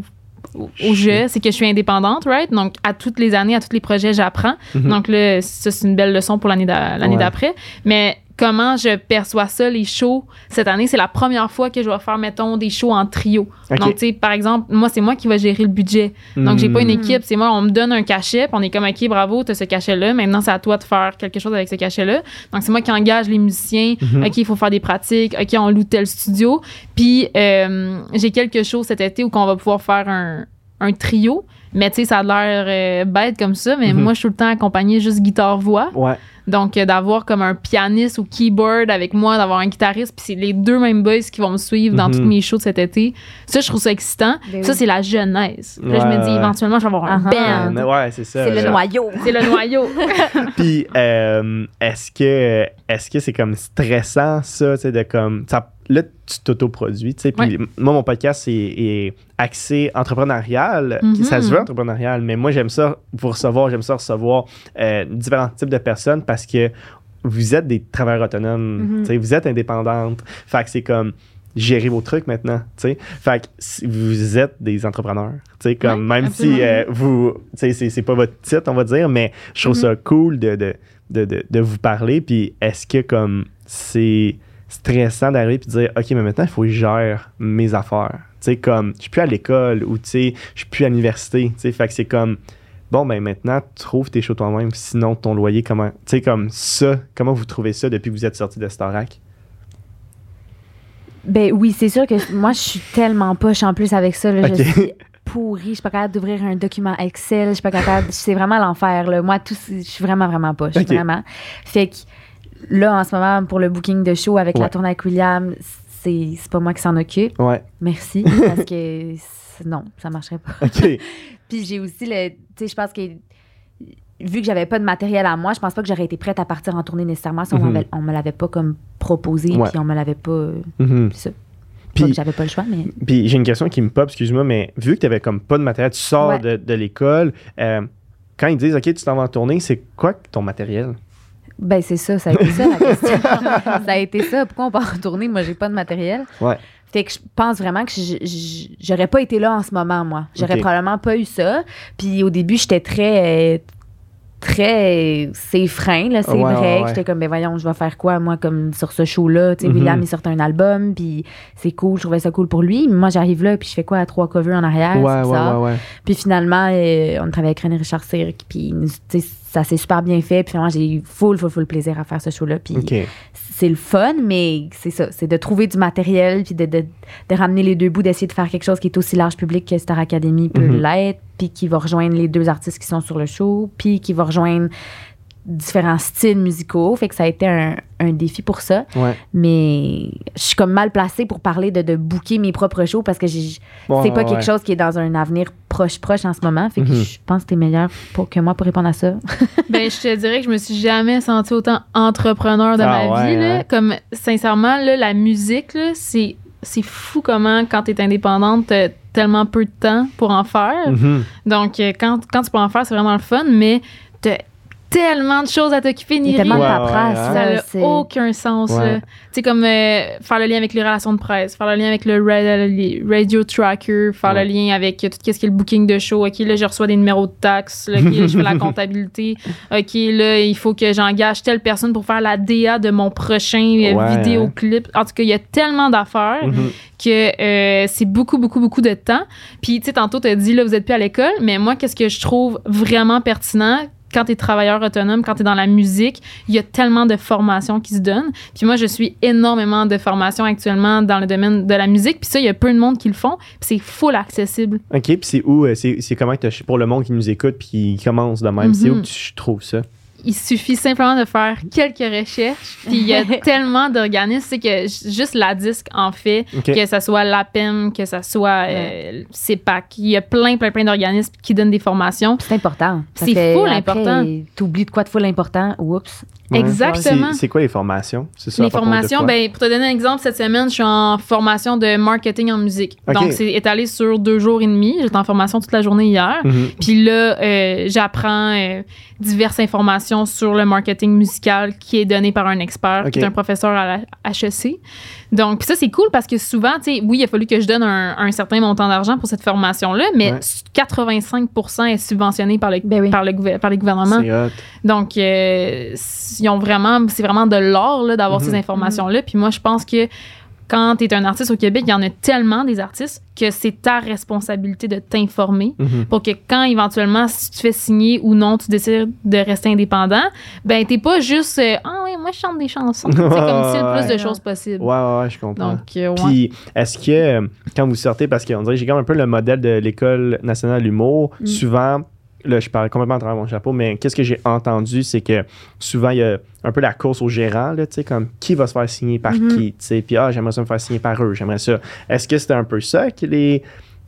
au, jeu, c'est que je suis indépendante, right? Donc, à toutes les années, à tous les projets, j'apprends. Mhm. Donc, là, ça, c'est une belle leçon pour l'année Ouais. d'après. Mais comment je perçois ça, les shows, cette année, c'est la première fois que je vais faire, mettons, des shows en trio. Donc, tu sais, par exemple, moi, c'est moi qui vais gérer le budget. Donc, j'ai pas une Hmm. équipe, c'est moi, on me donne un cachet, puis on est comme, OK, bravo, t'as ce cachet-là. Maintenant, c'est à toi de faire quelque chose avec ce cachet-là. Donc, c'est moi qui engage les musiciens. Mhm. OK, il faut faire des pratiques. OK, on loue tel studio. Puis, euh, j'ai quelque chose cet été où on va pouvoir faire un, un trio. Mais, tu sais, ça a l'air euh, bête comme ça, mais Mhm. moi, je suis tout le temps accompagnée juste guitare-voix. Ouais. Donc, euh, d'avoir comme un pianiste ou keyboard avec moi, d'avoir un guitariste, puis c'est les deux mêmes boys qui vont me suivre dans Mhm. tous mes shows de cet été. Ça, je trouve ça excitant. Ben Ça, oui. c'est la jeunesse. Là, je me dis, éventuellement, je vais avoir un Ouais, band. ouais, c'est ça. C'est le noyau. C'est le noyau. Puis, euh, est-ce que est-ce que c'est comme stressant, ça, tu sais, de comme. là, tu t'autoproduis, tu sais. Puis, moi, mon podcast est, est axé entrepreneurial. Mhm. Ça se veut entrepreneurial, mais moi, j'aime ça vous recevoir, j'aime ça recevoir euh, différents types de personnes parce que vous êtes des travailleurs autonomes, Mhm. tu sais, vous êtes indépendantes. Fait que c'est comme. Gérer vos trucs maintenant, tu sais. Fait que si vous êtes des entrepreneurs, tu sais, comme Ouais, même absolument. si euh, vous, tu sais, c'est- pas votre titre, on va dire, mais je trouve Mhm. ça cool de, de, de, de, de vous parler. Puis est-ce que comme c'est stressant d'arriver puis de dire OK, mais maintenant il faut que je gère mes affaires. Tu sais, comme je suis plus à l'école ou tu sais, je suis plus à l'université. Tu sais, fait que c'est comme bon, ben maintenant, trouve tes choses toi-même. Sinon, ton loyer, comment. Tu sais, comme ça, comment vous trouvez ça depuis que vous êtes sorti de Starac? Ben oui, c'est sûr que moi, je suis tellement poche en plus avec ça. Là, Ok. Je suis pourrie. Je suis pas capable d'ouvrir un document Excel. Je suis pas capable. C'est vraiment l'enfer. là. Moi, tout, je suis vraiment, vraiment poche. Ok. Vraiment. Fait que là, en ce moment, pour le booking de show avec Ouais. la tournée avec William, c'est pas moi qui s'en occupe. Ouais. Merci. parce que non, ça marcherait pas. Puis j'ai aussi le. Tu sais, je pense que. Vu que j'avais pas de matériel à moi, je pense pas que j'aurais été prête à partir en tournée nécessairement si on, on me l'avait pas comme proposé, Ouais. puis on me l'avait pas. Mhm. ça. Puis- j'avais pas le choix, mais. Puis j'ai une question qui me pop, excuse-moi, mais vu que tu avais comme pas de matériel, tu sors Ouais. de, de l'école, euh, quand ils disent OK, tu t'en vas en tournée, c'est quoi ton matériel? Ben, c'est ça, ça a été ça la question. ça a été ça. Pourquoi on part retourner? Moi, j'ai pas de matériel. Ouais. Fait que je pense vraiment que j'aurais pas été là en ce moment, moi. J'aurais probablement pas eu ça. Puis au début, j'étais très. euh, très c'est frein là c'est Ouais, vrai ouais, que ouais. j'étais comme ben voyons je vais faire quoi moi comme sur ce show là tu sais Mhm. William il sortait un album puis c'est cool je trouvais ça cool pour lui Mais moi j'arrive là puis je fais quoi à trois covers en arrière c'est ouais. Puis finalement, euh, on travaillait avec René Richard Cirque, puis tu sais, ça s'est super bien fait. Puis finalement, j'ai eu full, full, full plaisir à faire ce show-là. Puis c'est le fun, mais c'est ça, c'est de trouver du matériel, puis de, de, de ramener les deux bouts, d'essayer de faire quelque chose qui est aussi large public que Star Academy peut Mhm. l'être, puis qui va rejoindre les deux artistes qui sont sur le show, puis qui va rejoindre différents styles musicaux. Fait que ça a été un, un défi pour ça. Ouais. Mais je suis comme mal placée pour parler de, de booker mes propres shows parce que Ouais, c'est pas ouais, quelque chose qui est dans un avenir proche proche en ce moment. Fait que Mhm. je pense que t'es meilleur pour que moi pour répondre à ça. ben, je te dirais que je me suis jamais sentie autant entrepreneur de Ah ma ouais, vie. Là. hein? Comme, sincèrement, là, la musique, c'est, c'est fou comment, quand t'es indépendante, t'as tellement peu de temps pour en faire. Mhm. Donc, euh, quand, quand tu peux en faire, c'est vraiment le fun, mais t'as tellement de choses à t'occuper, ni a tellement de Ouais, paperasse. ouais, Ça n'a aucun sens. Ouais. là. Tu sais, comme euh, faire le lien avec les relations de presse, faire le lien avec le radio tracker, faire Ouais. le lien avec tout ce qui est le booking de show. OK, là, je reçois des numéros de taxes. Là, OK, là, je fais la comptabilité. OK, là, il faut que j'engage telle personne pour faire la DA de mon prochain euh, Ouais. vidéoclip. En tout cas, il y a tellement d'affaires Mhm. que euh, c'est beaucoup, beaucoup, beaucoup de temps. Puis, tu sais, tantôt, tu as dit, là, vous êtes plus à l'école, mais moi, qu'est-ce que je trouve vraiment pertinent? Quand tu es travailleur autonome, quand tu es dans la musique, il y a tellement de formations qui se donnent. Puis moi, je suis énormément de formations actuellement dans le domaine de la musique. Puis ça, il y a peu de monde qui le font. Puis c'est full accessible. OK, puis c'est où, euh, c'est comment pour le monde qui nous écoute puis qui commence de même, c'est où Mhm. tu trouves ça? Il suffit simplement de faire quelques recherches. Puis il y a tellement d'organismes, c'est que juste la disque en fait, que ce soit l'APEM, que ce soit euh, CEPAC. Il y a plein, plein, plein d'organismes qui donnent des formations. C'est important. C'est que full après, important. T'oublies de quoi de full important. Oups. Exactement. C'est- quoi les formations? Ça, Les formations, ben, pour te donner un exemple, cette semaine, je suis en formation de marketing en musique. Donc, c'est étalé sur deux jours et demi. J'étais en formation toute la journée hier. Mhm. Puis là, euh, j'apprends euh, diverses informations sur le marketing musical qui est donné par un expert, qui est un professeur à la HEC. Donc, ça, c'est cool parce que souvent, tu sais, oui, il a fallu que je donne un, un certain montant d'argent pour cette formation-là, mais Ouais. 85% est subventionné par le, Ben oui. par le, par les gouvernements. Donc, euh, ils ont vraiment, c'est vraiment de l'or là, d'avoir Mhm. ces informations-là. Puis moi, je pense que quand tu es un artiste au Québec, il y en a tellement des artistes que c'est ta responsabilité de t'informer Mhm. pour que quand éventuellement, si tu fais signer ou non, tu décides de rester indépendant, ben t'es pas juste euh, ah oui, moi je chante des chansons. c'est comme si le plus de choses possible. Ouais, ouais, ouais, je comprends. Donc, euh, ouais. Puis, est-ce que euh, quand vous sortez, parce qu'on dirait que j'ai comme un peu le modèle de l'École nationale de l'humour, Mm. souvent, là, je parle complètement à travers mon chapeau, mais qu'est-ce que j'ai entendu, c'est que souvent, il y a un peu la course au gérant, là, tu sais, comme qui va se faire signer par Mm-hmm. qui, tu sais, puis ah, j'aimerais ça me faire signer par eux, j'aimerais ça. Est-ce que c'était un peu ça que les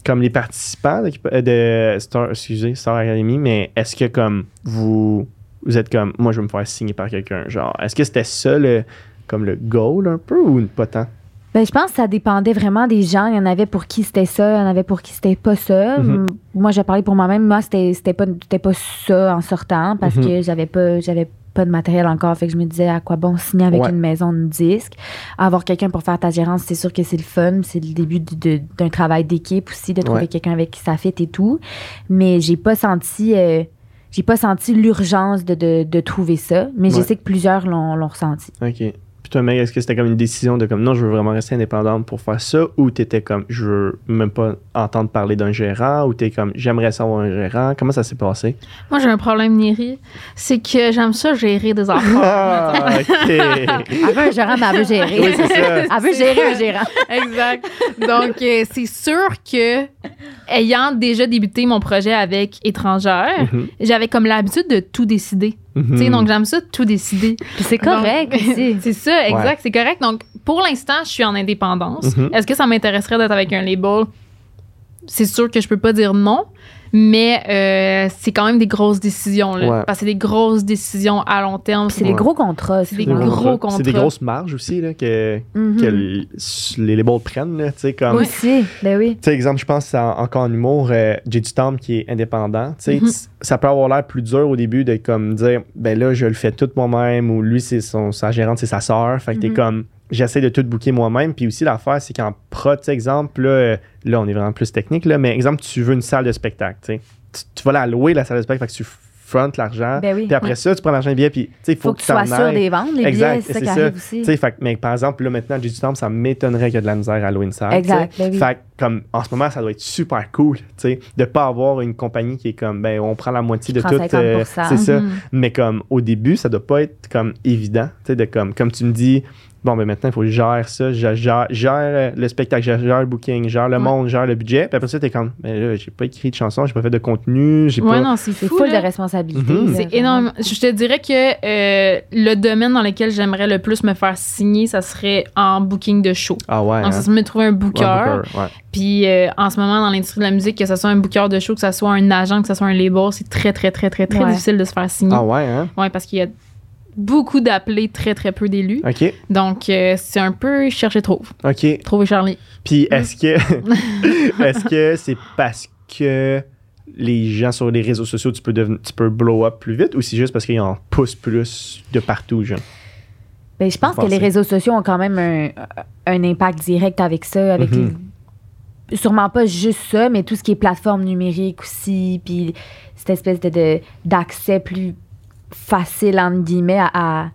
comme les participants de, de Star, excusez, Star Academy, mais est-ce que comme vous vous êtes comme moi je veux me faire signer par quelqu'un, genre est-ce que c'était ça le comme le goal un peu ou pas tant? Ben, je pense que ça dépendait vraiment des gens. Il y en avait pour qui c'était ça, il y en avait pour qui c'était pas ça. Mhm. Moi, j'ai parlé pour moi-même. Moi, c'était c'était pas, pas ça en sortant parce Mhm. que j'avais pas, j'avais pas de matériel encore. Fait que je me disais à quoi bon signer avec Ouais. une maison de disques? Avoir quelqu'un pour faire ta gérance, c'est sûr que c'est le fun. C'est le début d'un travail d'équipe aussi, de trouver Ouais. quelqu'un avec qui ça fit et tout. Mais j'ai pas senti. euh, j'ai pas senti l'urgence de, de, de trouver ça, mais je sais que plusieurs l'ont l'ont ressenti. OK. Mec, est-ce que c'était comme une décision de comme non, je veux vraiment rester indépendante pour faire ça ou t'étais comme je veux même pas entendre parler d'un gérant ou t'es comme j'aimerais savoir un gérant? Comment ça s'est passé? Moi, j'ai un problème, Neri. C'est que j'aime ça gérer des affaires. Ah, OK. Elle veut un gérant, mais elle veut gérer. Oui, c'est ça. Elle veut gérer un gérant. exact. Donc, euh, c'est sûr que, ayant déjà débuté mon projet avec étrangère, Mhm. j'avais comme l'habitude de tout décider. Mhm. donc, j'aime ça de tout décider. Puis c'est correct Donc, aussi. c'est ça, exact, c'est correct. Donc, pour l'instant, je suis en indépendance. Mhm. Est-ce que ça m'intéresserait d'être avec un label? C'est sûr que je peux pas dire non, mais euh, c'est quand même des grosses décisions. Là, Ouais. Parce que c'est des grosses décisions à long terme. C'est Ouais. des gros contrats. C'est des gros contrats. C'est des grosses marges aussi là, que, Mhm. que les labels prennent. là, tu sais, comme, Aussi, ben oui. Tu sais, exemple, je pense à- encore en humour, euh, J. du Tom qui est indépendant. Tu sais, Mhm. ça peut avoir l'air plus dur au début de comme dire, ben là, je le fais tout moi-même ou lui, c'est son, sa gérante, c'est sa sœur. Fait que t'es Mhm. comme, j'essaie de tout booker moi-même. Puis aussi, l'affaire, c'est qu'en prod, exemple, là, euh, là, on est vraiment plus technique, là, mais exemple, tu veux une salle de spectacle, tu vas la louer, la salle de spectacle, fait que tu front l'argent. Ben oui. Puis après ça, tu prends l'argent des billets, puis il faut, Faut que tu sois sûr des ventes, les Exact, billets, c'est ça ça. arrive aussi. Fait mais par exemple, là, maintenant, J. du Temple, ça m'étonnerait qu'il y ait de la misère à louer une salle. Exact, ben oui. Fait comme, en ce moment, ça doit être super cool, tu sais, de pas avoir une compagnie qui est comme, ben, on prend la moitié de tout. 50%. c'est ça. Mhm. Mais comme, au début, ça doit pas être, comme, évident, tu sais, de comme, comme tu me dis, bon, ben, maintenant, il faut que je gère ça, je gère, gère euh, le spectacle, je gère le booking, je gère le Ouais. monde, je gère le budget. Puis après ça, t'es comme, ben là, j'ai pas écrit de chanson, j'ai pas fait de contenu, j'ai Ouais, pas. non, c'est full là. de responsabilité. Mhm. C'est énorme. Je te dirais que euh, le domaine dans lequel j'aimerais le plus me faire signer, ça serait en booking de show. Ah ouais. Donc, hein? ça serait me trouver un booker. Ouais, booker, ouais. Puis euh, en ce moment, dans l'industrie de la musique, que ce soit un booker de show, que ce soit un agent, que ce soit un label, c'est très, très, très, très, très Ouais. difficile de se faire signer. Ah ouais, hein? Ouais, parce qu'il y a beaucoup d'appelés, très, très peu d'élus. OK, Donc, euh, c'est un peu chercher trouve. OK. Trouver Charlie. Puis est-ce que est-ce que c'est parce que les gens sur les réseaux sociaux, tu peux, tu peux blow up plus vite ou c'est juste parce qu'ils en poussent plus de partout, genre? Ben, je pense que les réseaux sociaux ont quand même un, un impact direct avec ça, avec Mhm. les- sûrement pas juste ça, mais tout ce qui est plateforme numérique aussi, puis cette espèce de, de- d'accès plus facile entre guillemets à,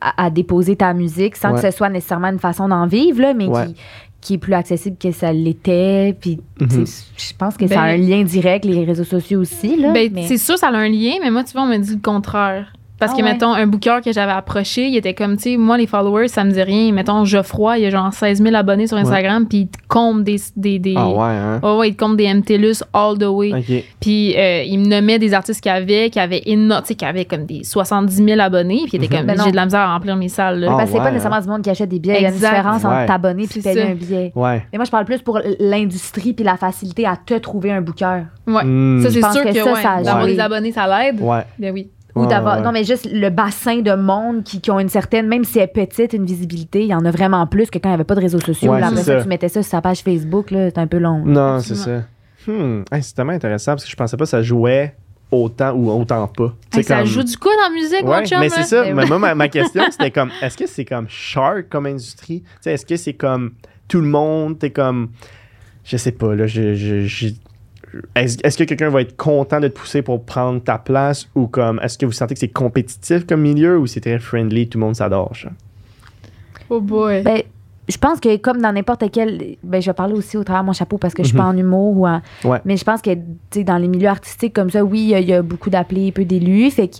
à, déposer ta musique sans Ouais. que ce soit nécessairement une façon d'en vivre, là, mais Ouais. qui, qui est plus accessible que ça l'était. Puis, Mhm. je pense que ça a Ben- un lien direct, les réseaux sociaux aussi. Là, Ben, mais- c'est sûr, ça a un lien, mais moi, tu vois, on m'a dit le contraire. Parce Ah que, ouais? mettons, un booker que j'avais approché, il était comme, tu sais, moi, les followers, ça me dit rien. Mettons, Geoffroy, il a genre 16 000 abonnés sur Instagram, puis il te compte des. des, des Ah ouais, hein? Ouais, ouais, il te compte des MTLUS all the way. Puis euh, il me nommait des artistes qui avaient, qui avaient, éno- tu sais, qui avaient comme des 70 000 abonnés. Puis il était comme, Ben j'ai de la misère à remplir mes salles. là. Ah, Parce que c'est ouais, pas nécessairement du monde qui achète des billets. Il y a une différence Ouais. entre t'abonner puis payer ça. un billet. Ouais. Et moi, je parle plus pour l'industrie puis la facilité à te trouver un booker. Ouais. Hmm. Ça, c'est sûr que que, ça, ouais, ça d'avoir des abonnés, ça l'aide. Ouais. Ben oui. Ou Ouais, d'avoir. ouais. Non, mais juste le bassin de monde qui, qui ont une certaine, même si elle est petite, une visibilité, il y en a vraiment plus que quand il n'y avait pas de réseaux sociaux. Ouais, Là, c'est après ça, ça. tu mettais ça sur sa page Facebook, là, c'est un peu long. Non, c'est ça. Hmm. Hey, c'est tellement intéressant parce que je pensais pas que ça jouait autant ou autant pas. Hey, ça comme- joue du coup dans la musique, Ouais, mon mais c'est ça. Ben Mais moi, ma, ma question, c'était comme, est-ce que c'est comme shark comme industrie? Tu sais, est-ce que c'est comme tout le monde? T'es comme, je sais pas, là, je, je- je- est-ce, que quelqu'un va être content de te pousser pour prendre ta place ou comme, est-ce que vous sentez que c'est compétitif comme milieu ou c'est très friendly, tout le monde s'adore? Oh boy. Ben, je pense que comme dans n'importe quel. Ben, je vais parler aussi au travers de mon chapeau parce que je suis pas en humour ou en- Mhm. Ouais. Mais je pense que tu sais, dans les milieux artistiques comme ça, oui, il y a- il y, a beaucoup d'appelés, peu d'élus. Fait que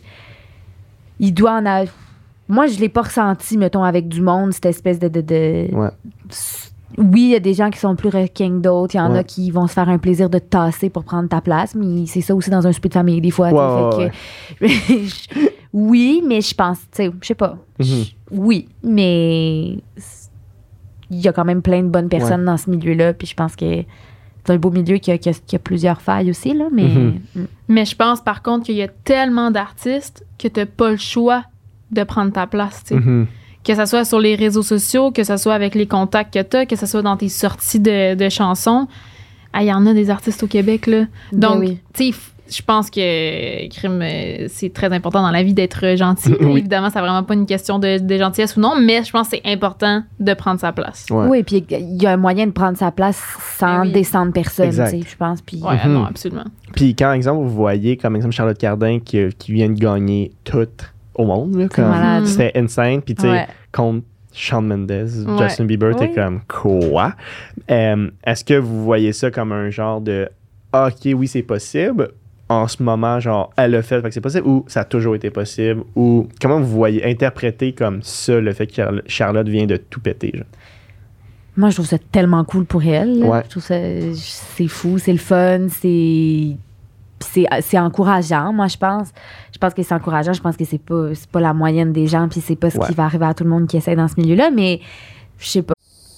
il doit en avoir. Moi, je l'ai pas ressenti, mettons, avec du monde, cette espèce de. de, de- Ouais. Oui, il y a des gens qui sont plus requins que d'autres. Il y en Ouais. a qui vont se faire un plaisir de tasser pour prendre ta place. Mais c'est ça aussi dans un souper de famille, des fois. Ouais, Fait que- oui, mais je pense, tu sais, je sais pas. Mhm. Oui, mais il y a quand même plein de bonnes personnes dans ce milieu-là. Puis je pense que c'est un beau milieu qui a, qui a- qui a plusieurs failles aussi. Là, mais Mhm. Mm. Mais je pense par contre qu'il y a tellement d'artistes que tu pas le choix de prendre ta place. tu sais. Mhm. Que ce soit sur les réseaux sociaux, que ce soit avec les contacts que tu as, que ce soit dans tes sorties de, de chansons. Ah, Il y en a des artistes au Québec. Là. Ben Donc, oui. tu sais, je pense que crime, euh, c'est très important dans la vie d'être gentil. là. Oui. Évidemment, c'est vraiment pas une question de, de gentillesse ou non, mais je pense que c'est important de prendre sa place. Ouais. Oui, puis il y a un moyen de prendre sa place sans Ben oui. descendre personne, Exact. tu sais, je pense. Puis Ouais, Mhm. non, absolument. Puis quand, exemple, vous voyez, comme exemple, Charlotte Cardin qui, qui vient de gagner tout au monde, c'était insane. Puis tu sais, Ouais. contre Shawn Mendes, Ouais. Justin Bieber, t'es Oui. comme quoi? Euh, Est-ce que vous voyez ça comme un genre de ah, OK, oui, c'est possible? En ce moment, genre, elle le fait, fait que c'est possible, ou ça a toujours été possible, ou comment vous voyez interpréter comme ça le fait que Charl- Charlotte vient de tout péter? genre? moi, je trouve ça tellement cool pour elle. Ouais. Je trouve ça. C'est fou, c'est le fun, c'est. Puis c'est c'est encourageant, moi, je pense. Je pense que c'est encourageant. Je pense que c'est pas, c'est pas la moyenne des gens, puis c'est pas ce Ouais. qui va arriver à tout le monde qui essaie dans ce milieu-là, mais je sais pas.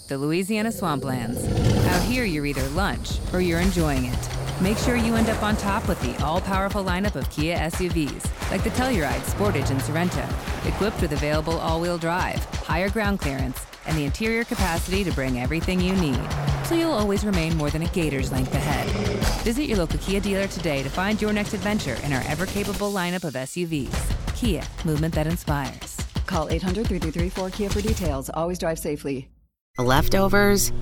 The Louisiana Swamplands. Out here, you're either lunch or you're enjoying it. Make sure you end up on top with the all powerful lineup of Kia SUVs, like the Telluride, Sportage, and Sorrento, equipped with available all wheel drive, higher ground clearance, and the interior capacity to bring everything you need. So you'll always remain more than a gator's length ahead. Visit your local Kia dealer today to find your next adventure in our ever capable lineup of SUVs. Kia, movement that inspires. Call 800 333 4KIA for details. Always drive safely. leftovers,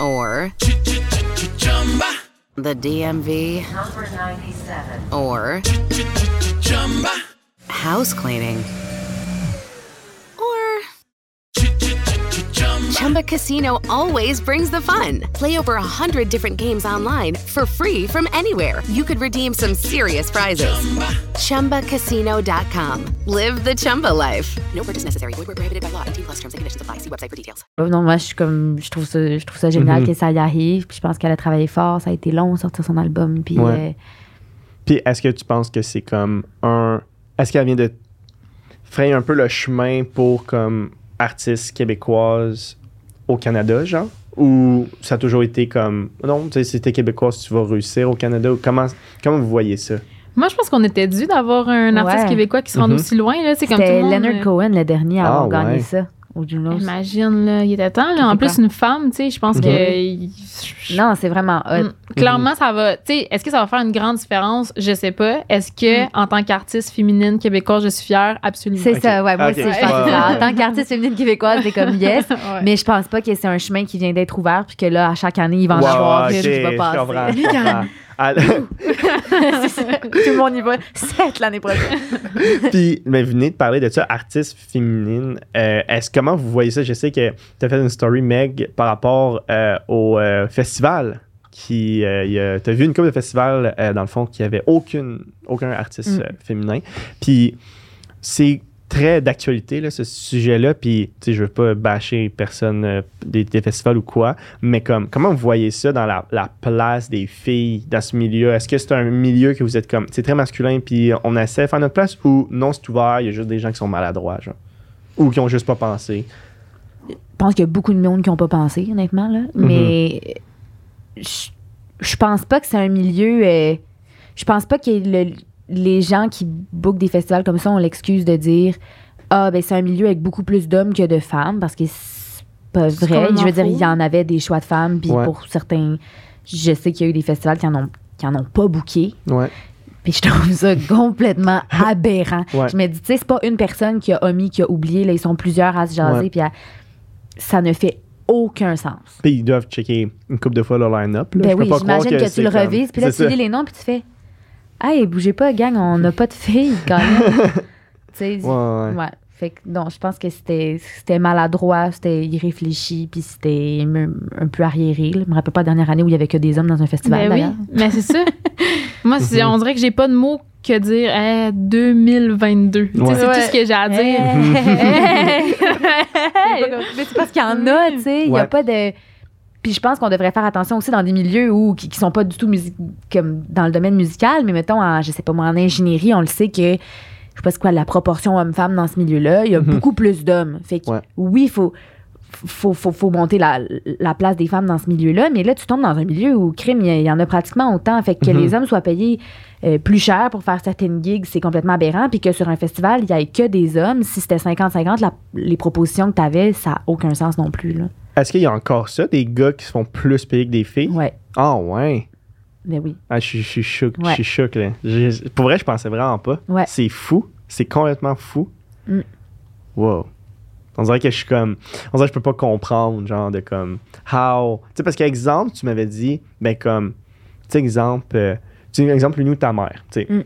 or the DMV, number 97 or house cleaning, Chumba Casino always brings the fun. Play over a hundred different games online for free from anywhere. You could redeem some serious prizes. ChumbaCasino.com. Live the Chumba life. No purchase necessary. Void where prohibited by law. 18 plus terms and conditions apply. See website for details. Euh, Non, moi, je suis comme. Je trouve ça, je trouve ça génial Mhm. que ça y arrive. Puis je pense qu'elle a travaillé fort. Ça a été long sortir son album. Puis. Ouais. euh, Puis est-ce que tu penses que c'est comme un. Est-ce qu'elle vient de frayer un peu le chemin pour comme artiste québécoise au Canada, genre? Ou ça a toujours été comme. Non, tu sais, si t'es québécoise, tu vas réussir au Canada? Ou comment, comment vous voyez ça? Moi, je pense qu'on était dû d'avoir un artiste Ouais. québécois qui se rend Mhm. aussi loin. là. C'est comme tout C'était le monde. Leonard euh, Cohen, le dernier, à avoir Ah, gagné ouais. ça au Junos. Imagine, là, il était temps. Là. En plus, une femme, tu sais, je pense que. Non, c'est vraiment hot. Mm. Clairement, ça va. Tu sais, est-ce que ça va faire une grande différence? Je sais pas. Est-ce que, en tant qu'artiste féminine québécoise, je suis fière? Absolument. C'est ça, ouais, moi Ok. aussi, je pense que ça. En tant qu'artiste féminine québécoise, c'est comme yes. Ouais. Mais je pense pas que c'est un chemin qui vient d'être ouvert, puis que là, à chaque année, il va en Ouais, avoir ok, une qui va je passer. À- ça. Tout le monde y va. 7 l'année prochaine. Puis, mais vous venez de parler de ça, artiste féminine. Euh, est-ce comment vous voyez ça? Je sais que tu as fait une story, Meg, par rapport euh, au euh, festival. Qui, euh, tu as vu une couple de festivals, euh, dans le fond, qui avait aucune, aucun artiste Mm. euh, féminin. Puis, c'est très d'actualité, ce sujet-là. Puis, tu sais, je veux pas bâcher personne euh, des, des festivals ou quoi, mais comme, comment vous voyez ça dans la, la place des filles dans ce milieu? Est-ce que c'est un milieu que vous êtes comme, c'est très masculin, puis on essaie de faire notre place, ou non, c'est ouvert, il y a juste des gens qui sont maladroits, genre? Ou qui ont juste pas pensé? Je pense qu'il y a beaucoup de monde qui n'ont pas pensé, honnêtement. Là. Mais je, je pense pas que c'est un milieu. euh, je pense pas que le- les gens qui bookent des festivals comme ça ont l'excuse de dire Ah, ben c'est un milieu avec beaucoup plus d'hommes que de femmes, parce que c'est pas vrai. Je veux dire, il y en avait des choix de femmes, puis Ouais. pour certains, je sais qu'il y a eu des festivals qui en ont, qui en ont pas booké. Ouais. Puis je trouve ça complètement aberrant. Ouais. Je me dis, tu sais, c'est pas une personne qui a omis, qui a oublié. Là, ils sont plusieurs à se jaser. Puis ça ne fait aucun sens. Puis ils doivent checker une couple de fois le line-up. là. Ben Je oui, j'imagine que, tu c'est le revises. Puis là, tu lis les noms, puis tu fais Hey, bougez pas, gang, on n'a pas de filles quand même. tu sais, Ouais, ouais. ouais. Fait que, non, je pense que c'était c'était maladroit, c'était irréfléchi, puis c'était un, un peu arriéré. Je me rappelle pas la dernière année où il y avait que des hommes dans un festival, Ben oui, mais c'est ça. Moi, on dirait que j'ai pas de mots que dire Eh, 2022. Tu sais, Ouais. C'est Ouais. tout ce que j'ai à dire. Mais c'est parce qu'il y en a, tu sais. Il y a pas de. Puis je pense qu'on devrait faire attention aussi dans des milieux où, qui, qui sont pas du tout musique, comme dans le domaine musical, mais mettons, en, je sais pas moi, en ingénierie, on le sait que, je sais pas c'est quoi la proportion homme-femme dans ce milieu-là, il y a beaucoup plus d'hommes. Fait que Ouais. oui, il faut, faut, faut, faut monter la, la place des femmes dans ce milieu-là, mais là, tu tombes dans un milieu où, crime, il y, en a pratiquement autant. Fait que Mhm. les hommes soient payés euh, plus cher pour faire certaines gigs, c'est complètement aberrant. Puis que sur un festival, il n'y ait que des hommes. Si c'était 50-50, la- les propositions que tu avais, ça n'a aucun sens non plus. Là. Est-ce qu'il y a encore ça, des gars qui se font plus payer que des filles? Ouais, Ah, ouais. mais oui. Ah, je suis- je suis choqué. Je suis choqué, là. Pour vrai, je pensais vraiment pas. Ouais. C'est fou. C'est complètement fou. Mm. Wow. On dirait que je suis comme. On dirait que je peux pas comprendre, genre, de comme. How. Tu sais, parce qu'exemple, tu m'avais dit, ben, comme. Tu sais, exemple. euh, tu sais, exemple, nous, ta mère. Tu sais. Mm.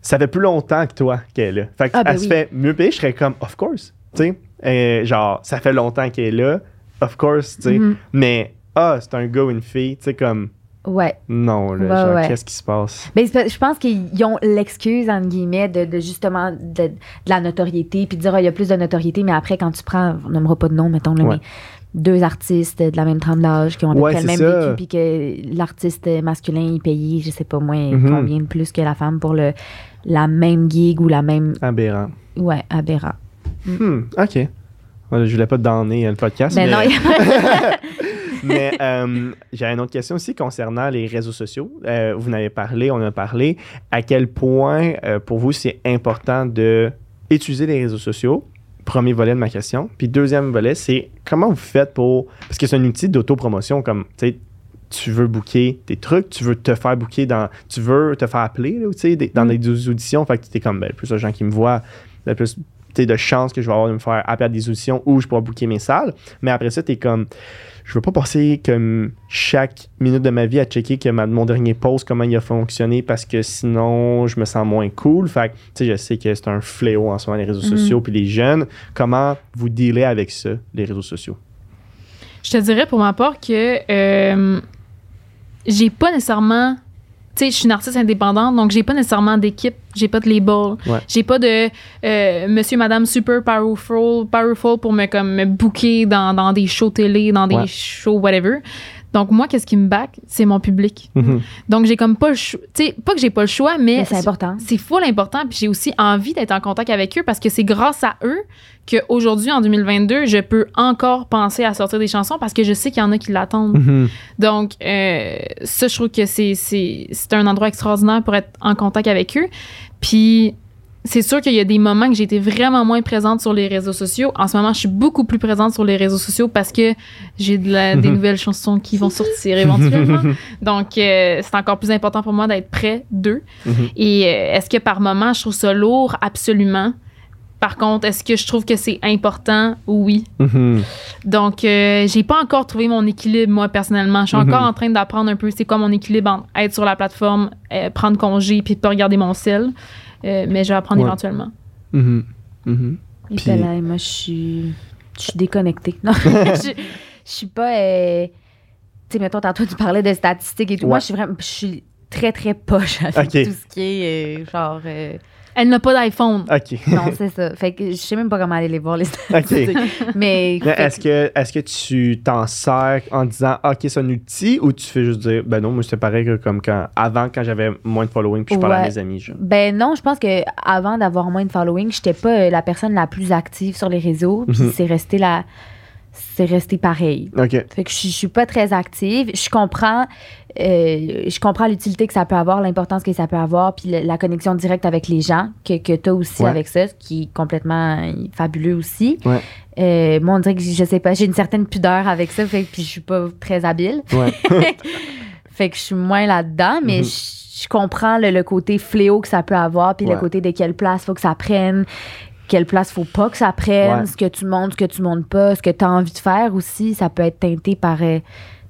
Ça fait plus longtemps que toi qu'elle est là. Fait qu'elle Ah, ben se oui. fait mieux payer, je serais comme, of course. Tu sais. Euh, genre, ça fait longtemps qu'elle est là. Of course, tu sais. Mhm. Mais, ah, c'est un gars ou une fille. Tu sais, comme. Ouais. Non, là, Ouais, genre, ouais. qu'est-ce qui se passe? Ben, je pense qu'ils ont l'excuse, entre guillemets, de, de justement de, de la notoriété, puis de dire, Ah, il y a plus de notoriété, mais après, quand tu prends, on nommera pas de nom, mettons, là, Ouais. mais deux artistes de la même tranche d'âge qui ont à peu près le même vécu, puis que l'artiste masculin est payé, je sais pas moins Mhm. combien de plus que la femme pour le, la même gig ou la même. Aberrant. Ouais, aberrant. Hmm, OK. Je voulais pas te donner euh, le podcast. Mais mais non, il y a- mais euh, j'ai une autre question aussi concernant les réseaux sociaux. Euh, vous en avez parlé, on en a parlé. À quel point, euh, pour vous, c'est important de utiliser les réseaux sociaux? Premier volet de ma question. Puis deuxième volet, c'est comment vous faites pour... Parce que c'est un outil d'autopromotion, comme, tu sais, tu veux booker des trucs, tu veux te faire booker dans... Tu veux te faire appeler, là, des- dans Mm. des auditions. Fait que tu es comme, ben, plus de gens qui me voient, le plus de chances que je vais avoir de me faire appeler à des auditions où je pourrai booker mes salles. Mais après ça, tu es comme, je veux pas passer comme chaque minute de ma vie à checker que ma- mon dernier post, comment il a fonctionné, parce que sinon, je me sens moins cool. Fait tu sais, je sais que c'est un fléau en ce moment, les réseaux Mhm. sociaux, puis les jeunes. Comment vous dealez avec ça, les réseaux sociaux? Je te dirais pour ma part que euh, j'ai pas nécessairement. Tu sais, je suis une artiste indépendante, donc j'ai pas nécessairement d'équipe, j'ai pas de label, Ouais. j'ai pas de euh, monsieur, madame super powerful, powerful pour me, comme, me booker dans, dans des shows télé, dans des Ouais. shows, whatever. Donc, moi, qu'est-ce qui me back? C'est mon public. Mhm. Donc, j'ai comme pas le choix. Tu sais, pas que j'ai pas le choix, mais. Mais c'est important. C'est full important. Puis j'ai aussi envie d'être en contact avec eux parce que c'est grâce à eux qu'aujourd'hui, en 2022, je peux encore penser à sortir des chansons parce que je sais qu'il y en a qui l'attendent. Mhm. Donc, euh, ça, je trouve que c'est, c'est, c'est un endroit extraordinaire pour être en contact avec eux. Puis, c'est sûr qu'il y a des moments que j'ai été vraiment moins présente sur les réseaux sociaux. En ce moment, je suis beaucoup plus présente sur les réseaux sociaux parce que j'ai de la- des Mhm. nouvelles chansons qui vont sortir éventuellement. Donc, euh, c'est encore plus important pour moi d'être près d'eux. Mhm. Et euh, est-ce que par moment, je trouve ça lourd? Absolument. Par contre, est-ce que je trouve que c'est important? Oui. Mhm. Donc, euh, j'ai pas encore trouvé mon équilibre, moi, personnellement. Je suis Mhm. encore en train d'apprendre un peu c'est quoi mon équilibre entre être sur la plateforme, euh, prendre congé, puis pas regarder mon sel. Euh, mais je vais apprendre Ouais. éventuellement. Mhm. Mhm. Et Puis- là, moi, je suis, je suis déconnectée. Non, je, je suis pas. euh, tu sais, mettons, tantôt, tu parlais de statistiques et tout. Moi, je suis vraiment. Je suis très, très poche avec tout ce qui est euh, genre. euh, Elle n'a pas d'iPhone. OK. non, c'est ça. Fait que je sais même pas comment aller les voir, les statistiques. Mais. Mais Est-ce que, est que tu t'en sers en disant OK, c'est un outil ou tu fais juste dire ben non, moi c'était pareil que comme quand avant quand j'avais moins de following puis je parlais à mes amis. Genre. Ben non, je pense que avant d'avoir moins de following, j'étais pas euh, la personne la plus active sur les réseaux. Puis Mhm. c'est resté la, c'est resté pareil. OK. Fait que je, je suis pas très active. Je comprends, euh, je comprends l'utilité que ça peut avoir, l'importance que ça peut avoir, puis la connexion directe avec les gens que, que tu as aussi Ouais. avec ça, ce qui est complètement fabuleux aussi. Ouais. Euh, moi, on dirait que je sais pas, j'ai une certaine pudeur avec ça, fait que puis je suis pas très habile. Ouais. Fait que je suis moins là-dedans, mais Mhm. je, je comprends le, le côté fléau que ça peut avoir, puis le côté de quelle place faut que ça prenne, quelle place faut pas que ça prenne, Ouais. ce que tu montes, ce que tu montes pas, ce que tu as envie de faire aussi, ça peut être teinté par. euh,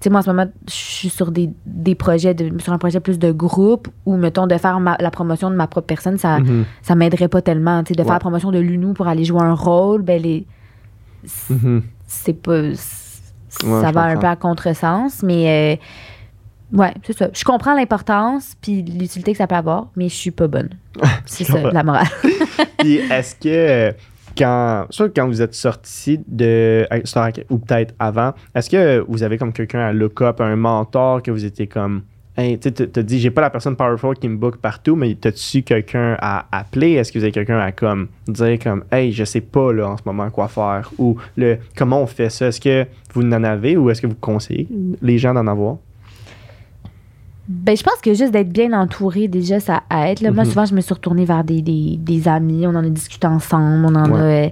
tu sais, moi, en ce moment, je suis sur des, des projets, de, sur un projet plus de groupe où, mettons, de faire ma- la promotion de ma propre personne, ça, ça m'aiderait pas tellement. Tu sais, de faire la promotion de l'UNU pour aller jouer un rôle, ben, les, c'est pas. Ouais, ça va un peu à contresens, mais euh, ouais, c'est ça. Je comprends l'importance puis l'utilité que ça peut avoir, mais je suis pas bonne. C'est ça, la morale. Puis est-ce que euh, quand, quand vous êtes sorti de euh, ou peut-être avant, est-ce que vous avez comme quelqu'un à look up, un mentor que vous étiez comme Hey, tu t'as dit, j'ai pas la personne powerful qui me book partout, mais t'as-tu quelqu'un à appeler? Est-ce que vous avez quelqu'un à comme dire comme, hey, je sais pas là en ce moment quoi faire? Ou le, comment on fait ça? Est-ce que vous en avez ou est-ce que vous conseillez les gens d'en avoir? Ben, je pense que juste d'être bien entouré, déjà, ça aide. là. Moi, Mhm. souvent, je me suis retournée vers des, des, des amis. On en a discuté ensemble. On en Ouais. a. euh,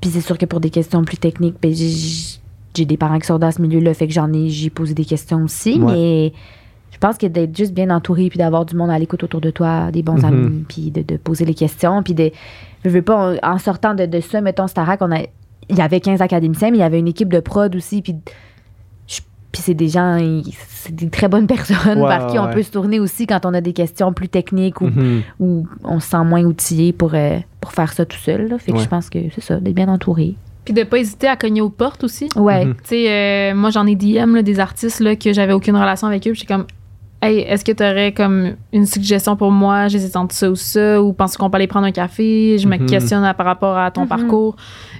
Puis c'est sûr que pour des questions plus techniques, ben, j'ai- des parents qui sont dans ce milieu-là, fait que j'en ai, j'ai posé des questions aussi. Ouais. Mais je pense que d'être juste bien entouré, puis d'avoir du monde à l'écoute autour de toi, des bons Mhm. amis, puis de, de poser les questions, puis de. Je veux pas, en, sortant de, de ça, mettons, Starac, on a. Il y avait 15 académiciens, mais il y avait une équipe de prod aussi, puis puis c'est des gens, c'est des très bonnes personnes Ouais, vers qui on peut se tourner aussi quand on a des questions plus techniques ou, Mhm. ou on se sent moins outillé pour, euh, pour faire ça tout seul. là. Fait que Ouais. je pense que c'est ça, d'être bien entouré. Puis de pas hésiter à cogner aux portes aussi. Ouais. Mhm. Tu sais, euh, moi, j'en ai DM, là, des artistes là, que j'avais aucune relation avec eux. Puis j'étais comme, hey, est-ce que tu aurais comme une suggestion pour moi? J'ai senti ça ou ça. Ou penses qu'on peut aller prendre un café? Je me Mhm. questionne à- par rapport à ton Mhm. parcours.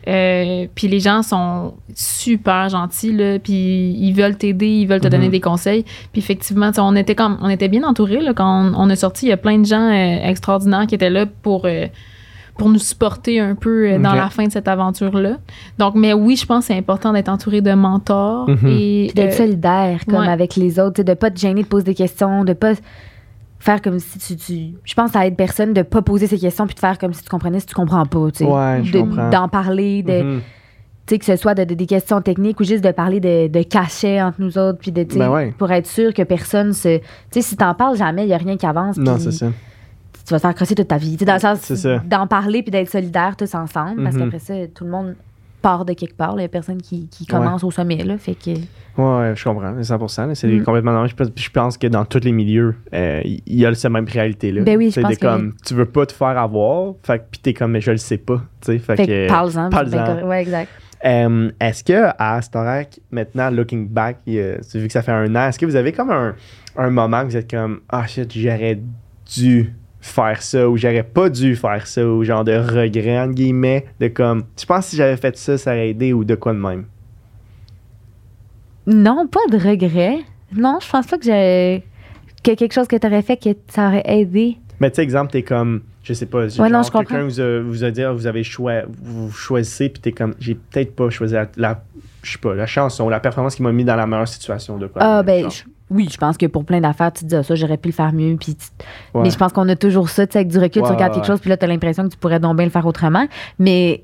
Euh, puis les gens sont super gentils, là. Puis ils veulent t'aider, ils veulent te donner Mhm. des conseils. Puis effectivement, tu sais, on était, comme, on était bien entourés là, quand on, on a sorti. Il y a plein de gens euh, extraordinaires qui étaient là pour. euh, pour nous supporter un peu euh, dans la fin de cette aventure-là. Donc, mais oui, je pense que c'est important d'être entouré de mentors Mhm. et d'être euh, solidaire comme ouais. avec les autres, tu sais, de pas te gêner de poser des questions, de pas faire comme si tu. tu- je pense à être personne de pas poser ces questions puis de faire comme si tu comprenais si tu comprends pas. tu sais. Ouais, je De- comprends. D'en parler, de. Tu sais, que ce soit de, de- des questions techniques ou juste de parler de, de cachets entre nous autres, puis de, tu sais, Ben ouais. pour être sûr que personne se. Tu sais, si t'en parles jamais, il n'y a rien qui avance. Non, c'est ça. Tu vas te faire crosser toute ta vie. Dans le sens d'en parler puis d'être solidaires tous ensemble, parce Mhm. qu'après ça, tout le monde part de quelque part. Il n'y a personne qui, qui commence au sommet. Là, fait que. Ouais, je comprends, 100%. là, C'est Mm. complètement normal. Je pense, que dans tous les milieux, euh, il y a cette même réalité-là. Ben oui, je C'est pense que comme, Tu veux pas te faire avoir, fait, puis t'es comme, mais je le sais pas. tu sais, Fait, Fait que, parle-en. bien correct. Ouais, exact. Euh, est-ce que à Storac, maintenant, looking back, vu que ça fait un an, est-ce que vous avez comme un, un moment que vous êtes comme Ah shit, j'aurais dû faire ça ou j'aurais pas dû faire ça ou genre de regret, entre guillemets, de comme Je pense que si j'avais fait ça, ça aurait aidé ou de quoi de même? Non, pas de regret. Non, je pense pas que j'ai. Que quelque chose que tu aurais fait que ça aurait aidé. Mais tu sais, exemple, t'es comme, je sais pas, Ouais, non, je quelqu'un vous a, vous a dit, vous avez choisi, vous choisissez, puis t'es comme, j'ai peut-être pas choisi la, la- je sais pas, la chanson, la performance qui m'a mis dans la meilleure situation de quoi. Ah, ben, je- oui, je pense que pour plein d'affaires, tu te dis, ah, ça, j'aurais pu le faire mieux. Puis tu- Ouais. Mais je pense qu'on a toujours ça, tu sais, avec du recul, Ouais, tu regardes ouais, quelque chose, puis là, tu as l'impression que tu pourrais donc bien le faire autrement. Mais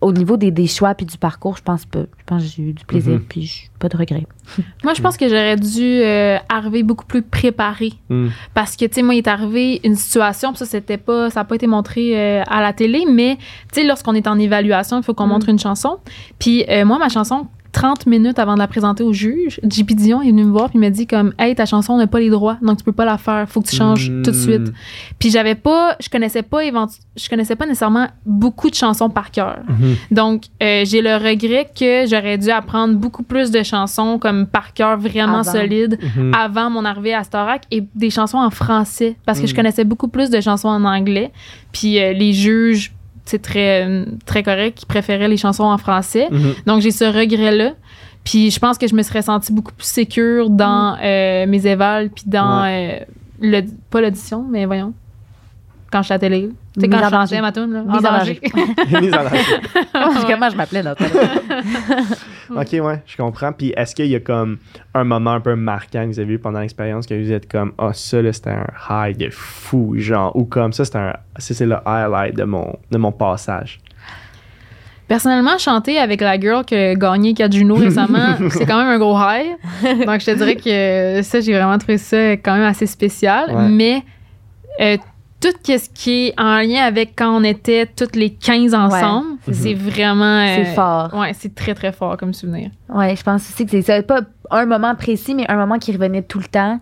au niveau des, des choix puis du parcours, je pense pas. Je pense que j'ai eu du plaisir Mhm. puis j'ai pas de regrets. Moi, je pense que j'aurais dû euh, arriver beaucoup plus préparée. Mm. Parce que, tu sais, moi, il est arrivé une situation, puis ça, c'était pas, ça n'a pas été montré euh, à la télé, mais, tu sais, lorsqu'on est en évaluation, il faut qu'on Mm. montre une chanson. Puis, euh, moi, ma chanson, 30 minutes avant de la présenter au juge, JP Dion est venu me voir, puis il m'a dit, comme, hey, ta chanson n'a pas les droits, donc tu peux pas la faire, faut que tu changes Mm. tout de suite. Puis, j'avais pas, je connaissais pas, éventu- je connaissais pas nécessairement beaucoup de chansons par cœur. Mhm. Donc, euh, j'ai le regret que j'aurais dû apprendre beaucoup plus de chansons comme par cœur vraiment Avant. solides Mhm. avant mon arrivée à Starac et des chansons en français parce que je Mm. connaissais beaucoup plus de chansons en anglais. Puis euh, les juges, c'est très, euh, très correct, ils préféraient les chansons en français. Mhm. Donc, j'ai ce regret-là. Puis je pense que je me serais sentie beaucoup plus sécure dans euh, mes évals puis dans euh, le, pas l'audition, mais voyons. Quand je suis à la télé. Tu sais, quand en je chantais danger. ma tune, là, en Mise en danger. Mise en danger. Comment je m'appelais dans Ok, ouais, je comprends. Puis est-ce qu'il y a comme un moment un peu marquant que vous avez eu pendant l'expérience que vous êtes comme, ah, ça, là, c'était un high de fou, genre, ou comme ça, c'était un, ça, c'est le highlight de mon, de mon passage? Personnellement, chanter avec la girl qui a gagné 4 Juno récemment, c'est quand même un gros high. Donc, je te dirais que ça, j'ai vraiment trouvé ça quand même assez spécial. Ouais. Mais euh, tout ce qui est en lien avec quand on était toutes les 15 ensemble, Mhm. c'est vraiment. euh, C'est fort. Ouais, c'est très, très fort comme souvenir. Ouais, je pense aussi que c'est ça. Pas un moment précis, mais un moment qui revenait tout le temps.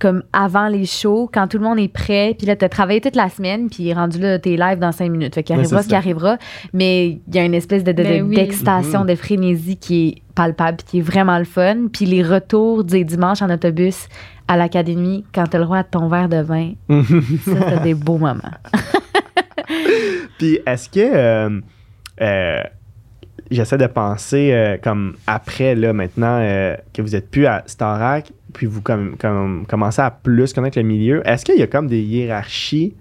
Comme avant les shows, quand tout le monde est prêt, puis là, t'as travaillé toute la semaine, puis rendu là, t'es live dans cinq minutes. Fait qu'il Ouais, arrivera c'est ce qui ça. arrivera. Mais il y a une espèce de, de- Ben de- oui. d'excitation, Mhm. de frénésie qui est palpable, qui est vraiment le fun. Puis les retours des dimanches en autobus à l'académie, quand t'as le droit de ton verre de vin, ça, c'est des beaux moments. Puis est-ce que euh, euh, j'essaie de penser euh, comme après là maintenant que vous êtes plus à Starac, puis vous comme, comme commencez à plus connaître le milieu, est-ce qu'il y a comme des hiérarchies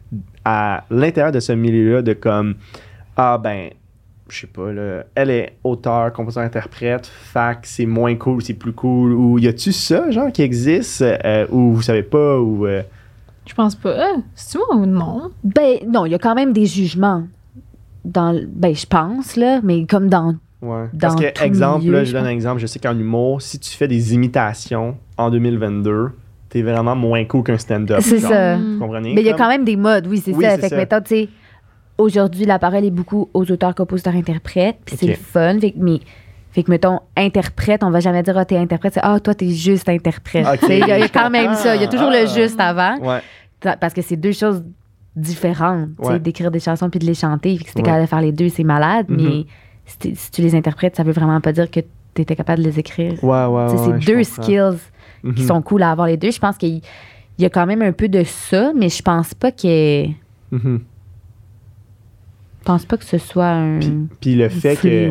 à l'intérieur de ce milieu-là de comme ah ben je sais pas là, elle est auteur, compositeur, interprète, fac, c'est moins cool, c'est plus cool ou y a-tu ça genre qui existe euh, ou vous savez pas ou euh, Je pense pas. Ah, c'est-tu moi ou non? Ben non, il y a quand même des jugements. Dans, le- ben, je pense, là, mais comme dans Ouais. Parce dans que, tout exemple, milieu, là, je je donne un exemple. Je sais qu'en humour, si tu fais des imitations en 2022, t'es vraiment moins cool qu'un stand-up. C'est ça. Vous comprenez? Mais il y a quand même des modes, oui, c'est Oui, ça. c'est Fait ça. que, mettons, tu sais, aujourd'hui, la parole est beaucoup aux auteurs, compositeurs, interprètes, puis c'est le fun. Fait que, mais, fait que, mettons, interprète, on va jamais dire, ah, t'es interprète, c'est, ah, toi, t'es juste interprète. Il y, a- il y a quand même ça. Il y a toujours Ah. le juste avant, Ouais. parce que c'est deux choses différentes, tu sais, Ouais. d'écrire des chansons puis de les chanter. Fait que si t'es Ouais. capable de faire les deux, c'est malade, mais si, t'es- si tu les interprètes, ça veut vraiment pas dire que t'étais capable de les écrire. Ouais, ouais, c'est deux skills qui Mhm. sont cool à avoir les deux. Je pense qu'il il y a quand même un peu de ça, mais je pense pas que Mhm. je pense pas que ce soit un Puis le fait que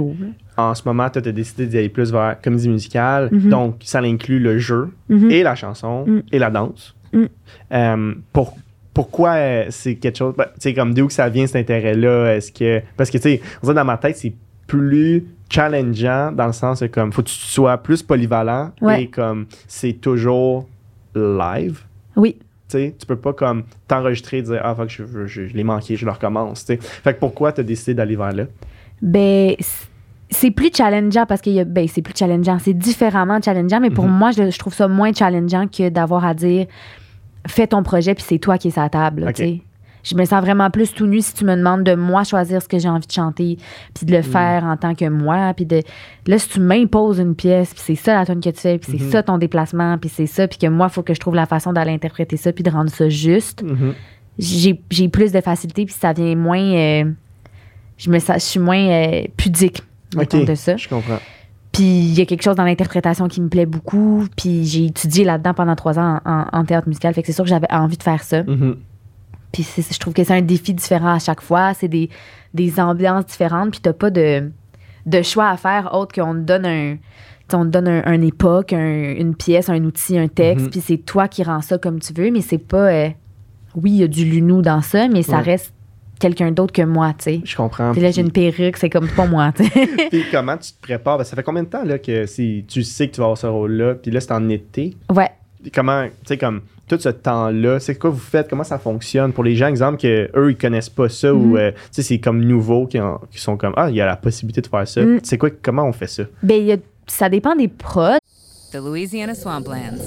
en ce moment, toi, t'as décidé d'y aller plus vers comédie musicale, Mhm. donc ça inclut le jeu Mhm. et la chanson Mm. et la danse. Mm. Euh, pour, pourquoi euh, c'est quelque chose. Ben, tu sais, comme d'où que ça vient cet intérêt-là? Est-ce que. Parce que, tu sais, dans ma tête, c'est plus challengeant dans le sens que, comme, faut que tu sois plus polyvalent Ouais. et comme, c'est toujours live. Oui. Tu tu peux pas comme t'enregistrer et dire Ah, fuck, je, je, je, je l'ai manqué, je le recommence. tu. Fait que pourquoi t'as décidé d'aller vers là? Ben, c'est plus challengeant parce que ben, c'est plus challengeant. C'est différemment challengeant, mais pour Mhm. moi, je, je trouve ça moins challengeant que d'avoir à dire fais ton projet puis c'est toi qui es à table. tu sais. Je me sens vraiment plus tout nu si tu me demandes de moi choisir ce que j'ai envie de chanter puis de le Mhm. faire en tant que moi puis de là si tu m'imposes une pièce puis c'est ça la tonne que tu fais puis c'est Mhm. ça ton déplacement puis c'est ça puis que moi faut que je trouve la façon d'aller interpréter ça puis de rendre ça juste Mhm. j'ai plus de facilité puis ça vient moins euh, je me je suis moins euh, pudique mettons, Ok, de ça Je comprends. puis il y a quelque chose dans l'interprétation qui me plaît beaucoup puis j'ai étudié là-dedans pendant trois ans en, en- en théâtre musical fait que c'est sûr que j'avais envie de faire ça Mhm. Puis je trouve que c'est un défi différent à chaque fois c'est des, des ambiances différentes puis t'as pas de, de choix à faire autre qu'on te donne un on te donne un, un époque, un- une pièce, un outil, un texte, Mhm. puis c'est toi qui rends ça comme tu veux, mais c'est pas. euh, oui, il y a du lunou dans ça, mais ça Ouais. reste quelqu'un d'autre que moi, tu sais. Je comprends. Puis là, j'ai une perruque, c'est comme pas moi, tu sais. Puis comment tu te prépares? Ben, ça fait combien de temps là, que si tu sais que tu vas avoir ce rôle-là? Puis là, c'est en été. ouais. Comment, tu sais, comme, tout ce temps-là, c'est quoi vous faites, comment ça fonctionne? Pour les gens, exemple, que eux ils connaissent pas ça ou Mhm. euh, tu sais, c'est comme nouveau qui, en- qui sont comme ah, il y a la possibilité de faire ça. Mm. C'est quoi, comment on fait ça? Ben, il y a- ça dépend des prods. The Louisiana Swamplands.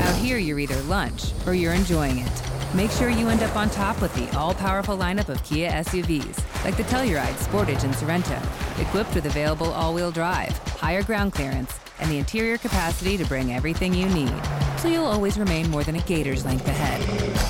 Out here, you're either lunch or you're enjoying it. Make sure you end up on top with the all powerful lineup of Kia SUVs, like the Telluride, Sportage, and Sorento, equipped with available all wheel drive, higher ground clearance, and the interior capacity to bring everything you need. So you'll always remain more than a gator's length ahead.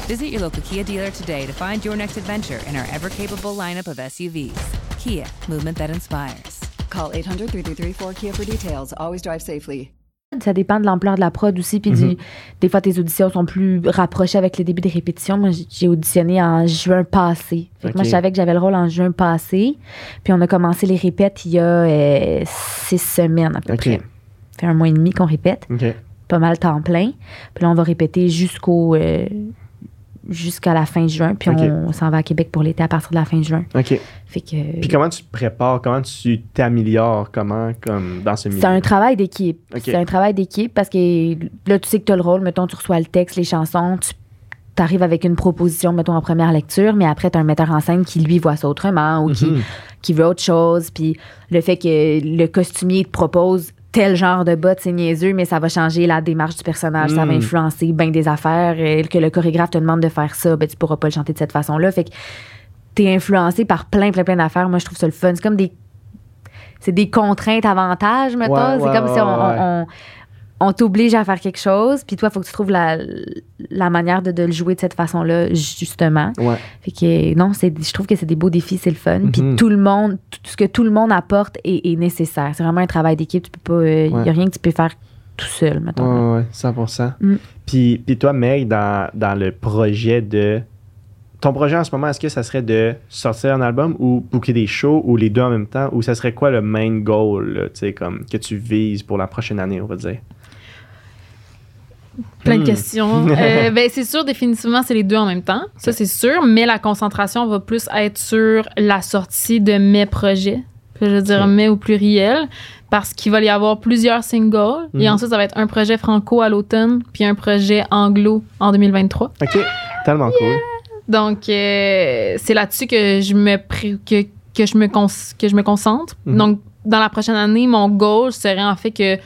Visit your local Kia dealer today to find your next adventure in our ever capable lineup of SUVs. Kia, movement that inspires. Call 800 333 4KIA for details. Always drive safely. Ça dépend de l'ampleur de la prod aussi. Puis Mhm. des fois, tes auditions sont plus rapprochées avec les débuts des répétitions. Moi, j'ai- auditionné en juin passé. Fait que Moi, je savais que j'avais le rôle en juin passé. Puis on a commencé les répètes il y a euh, six semaines à peu Ok. près. Ça fait un mois et demi qu'on répète. Pas mal temps plein. Puis là, on va répéter jusqu'au euh, jusqu'à la fin juin. Puis on, s'en va à Québec pour l'été à partir de la fin juin. OK. Fait que Puis comment tu te prépares, comment tu t'améliores, comment, comme dans ce milieu? C'est un travail d'équipe. C'est un travail d'équipe parce que là, tu sais que tu as le rôle. Mettons, tu reçois le texte, les chansons, tu arrives avec une proposition, mettons, en première lecture, mais après, tu as un metteur en scène qui, lui, voit ça autrement ou qui, Mhm. qui veut autre chose. Puis le fait que le costumier te propose tel genre de bottes, c'est niaiseux, mais ça va changer la démarche du personnage, ça va Mm. influencer bien des affaires. Et que le chorégraphe te demande de faire ça, ben, tu pourras pas le chanter de cette façon-là. Fait que t'es influencé par plein, plein, plein d'affaires. Moi, je trouve ça le fun. C'est comme des. C'est des contraintes, avantages, mettons. Ouais, c'est ouais, comme si on- on t'oblige à faire quelque chose, puis toi, il faut que tu trouves la, la manière de, de le jouer de cette façon-là, justement. Ouais. Fait que non, c'est, je trouve que c'est des beaux défis, c'est le fun. Puis Mhm. tout le monde, tout ce que tout le monde apporte est, est nécessaire. C'est vraiment un travail d'équipe. Tu peux pas, il Ouais. y a rien que tu peux faire tout seul, mettons. Ouais, ouais, 100%. Mm. Puis, puis toi, Meg, dans, dans le projet de. Ton projet en ce moment, est-ce que ça serait de sortir un album ou booker des shows ou les deux en même temps? Ou ça serait quoi le main goal là, comme, que tu vises pour la prochaine année, on va dire? Plein de Hmm. questions. Euh, ben, c'est sûr, définitivement, c'est les deux en même temps. Ça, c'est sûr. Mais la concentration va plus être sur la sortie de mes projets. Je veux dire mes au pluriel. Parce qu'il va y avoir plusieurs singles. Et Mhm. ensuite, ça va être un projet franco à l'automne, puis un projet anglo en 2023. OK. Tellement cool. Donc, euh, c'est là-dessus que je me que, que je me que je me concentre. Mhm. Donc, dans la prochaine année, mon goal serait en fait que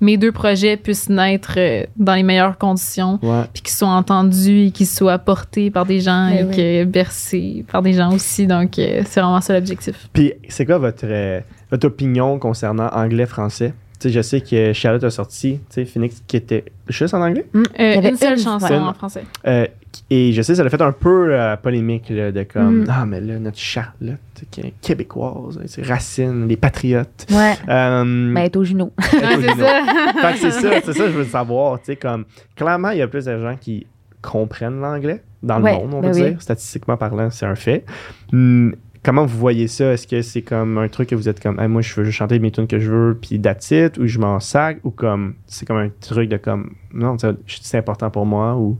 mes deux projets puissent naître euh, dans les meilleures conditions, Ouais. puis qu'ils soient entendus et qu'ils soient portés par des gens Eh et oui. que bercés par des gens aussi. Donc, euh, c'est vraiment ça l'objectif. Puis, c'est quoi votre, euh, votre opinion concernant anglais-français? Tu sais, je sais que Charlotte a sorti, tu sais, Phoenix, qui était juste en anglais? Mm. Euh, Il y avait une seule une- chanson ouais. en français. Euh, et je sais, ça a fait un peu euh, polémique là, de comme, Mm. ah, mais là, notre sais, qui est québécoise, c'est Racine, les patriotes. Ouais. Euh, Ben, être au. Ouais, c'est ça. c'est ça, c'est ça, je veux savoir. Tu sais, comme, clairement, il y a plus de gens qui comprennent l'anglais dans le Ouais, monde, on ben va oui. dire. Statistiquement parlant, c'est un fait. Hum, comment vous voyez ça? Est-ce que c'est comme un truc que vous êtes comme, Hey, moi, je veux chanter mes tunes que je veux, puis that's it, ou je m'en sac, ou comme, c'est comme un truc de comme, non, c'est important pour moi, ou.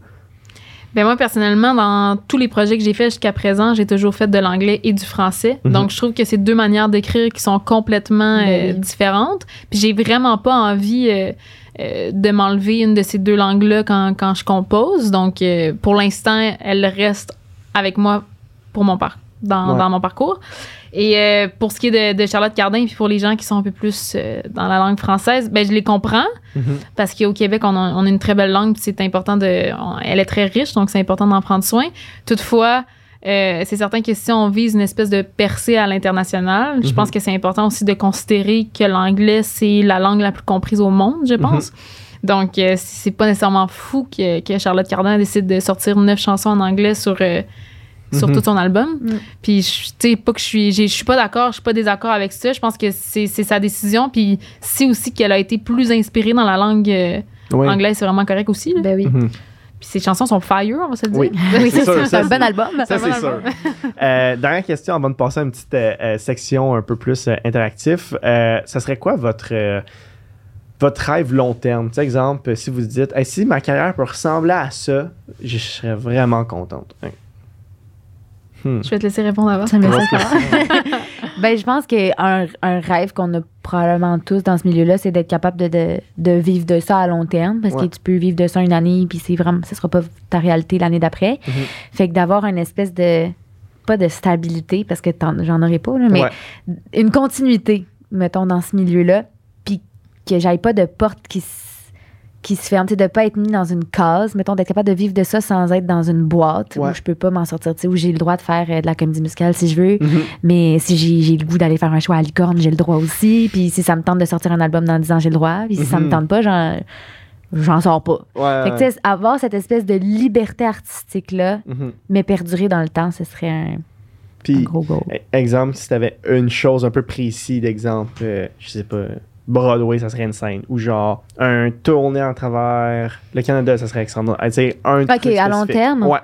Ben moi, personnellement, dans tous les projets que j'ai faits jusqu'à présent, j'ai toujours fait de l'anglais et du français. Mhm. Donc, je trouve que c'est deux manières d'écrire qui sont complètement Ben euh, oui. différentes. Puis, j'ai vraiment pas envie euh, euh, de m'enlever une de ces deux langues-là quand, quand je compose. Donc, euh, pour l'instant, elle reste avec moi pour mon par dans, Ouais. dans mon parcours. Et euh, pour ce qui est de, de Charlotte Cardin, puis pour les gens qui sont un peu plus euh, dans la langue française, ben je les comprends parce qu'au Québec, on a, on a une très belle langue, c'est important de. on- elle est très riche, donc c'est important d'en prendre soin. Toutefois, euh, c'est certain que si on vise une espèce de percée à l'international, je pense que c'est important aussi de considérer que l'anglais, c'est la langue la plus comprise au monde, je pense. Donc, euh, c'est pas nécessairement fou que, que Charlotte Cardin décide de sortir neuf chansons en anglais sur, euh, sur Mhm. tout son album. Mm. Puis, je- tu sais, pas que je suis, je suis pas d'accord, je suis pas désaccord avec ça. Je pense que c'est c'est sa décision. Puis, c'est aussi qu'elle a été plus inspirée dans la langue euh, Oui. anglaise, c'est vraiment correct aussi. là. ben oui. Mhm. Puis, ses chansons sont fire, on va se dire. Oui. Oui, C'est sûr, c'est ça, un bon album. Ça, c'est sûr. Euh, dernière question avant de passer à une petite euh, section un peu plus euh, interactif. Euh, ça serait quoi votre, euh, votre rêve long terme? Tu sais, exemple, si vous dites, Hey, si ma carrière peut ressembler à ça, je serais vraiment contente. Hein. Hmm. Je vais te laisser répondre avant. Ça me laisse. Ben, je pense qu'un un rêve qu'on a probablement tous dans ce milieu-là, c'est d'être capable de, de, de vivre de ça à long terme. Parce Ouais. que tu peux vivre de ça une année, puis c'est vraiment, ce sera pas ta réalité l'année d'après. Mhm. Fait que d'avoir une espèce de. Pas de stabilité, parce que j'en aurais pas, là, mais Ouais. une continuité, mettons, dans ce milieu-là, puis que j'aille pas de porte qui se qui se ferme, de pas être mis dans une case, mettons, d'être capable de vivre de ça sans être dans une boîte Ouais. où je peux pas m'en sortir, où j'ai le droit de faire euh, de la comédie musicale si je veux, Mhm. mais si j'ai le goût d'aller faire un choix à licorne, j'ai le droit aussi, puis si ça me tente de sortir un album dans 10 ans, j'ai le droit, puis si ça me Mhm. tente pas, j'en j'en sors pas. Ouais. Fait que, tu sais, avoir cette espèce de liberté artistique-là, mais perdurer dans le temps, ce serait un, Puis, un gros goal. e- exemple, si t'avais une chose un peu précise, d'exemple, euh, je sais pas, Broadway, ça serait une scène. Ou genre, un tournée en travers le Canada, ça serait extraordinaire. Tu sais, un Ok, truc à long terme? Ouais.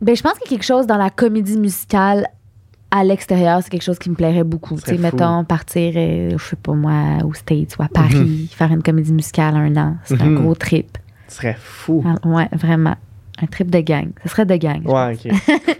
Ben, je pense que quelque chose dans la comédie musicale à l'extérieur, c'est quelque chose qui me plairait beaucoup. Tu sais, mettons, partir, euh, je sais pas moi, aux States ou à Paris, faire une comédie musicale un an. C'est Mhm. un gros trip. Ce serait fou. Ah, Ouais, vraiment. Un trip de gang. Ce serait de gang. Ouais, ok.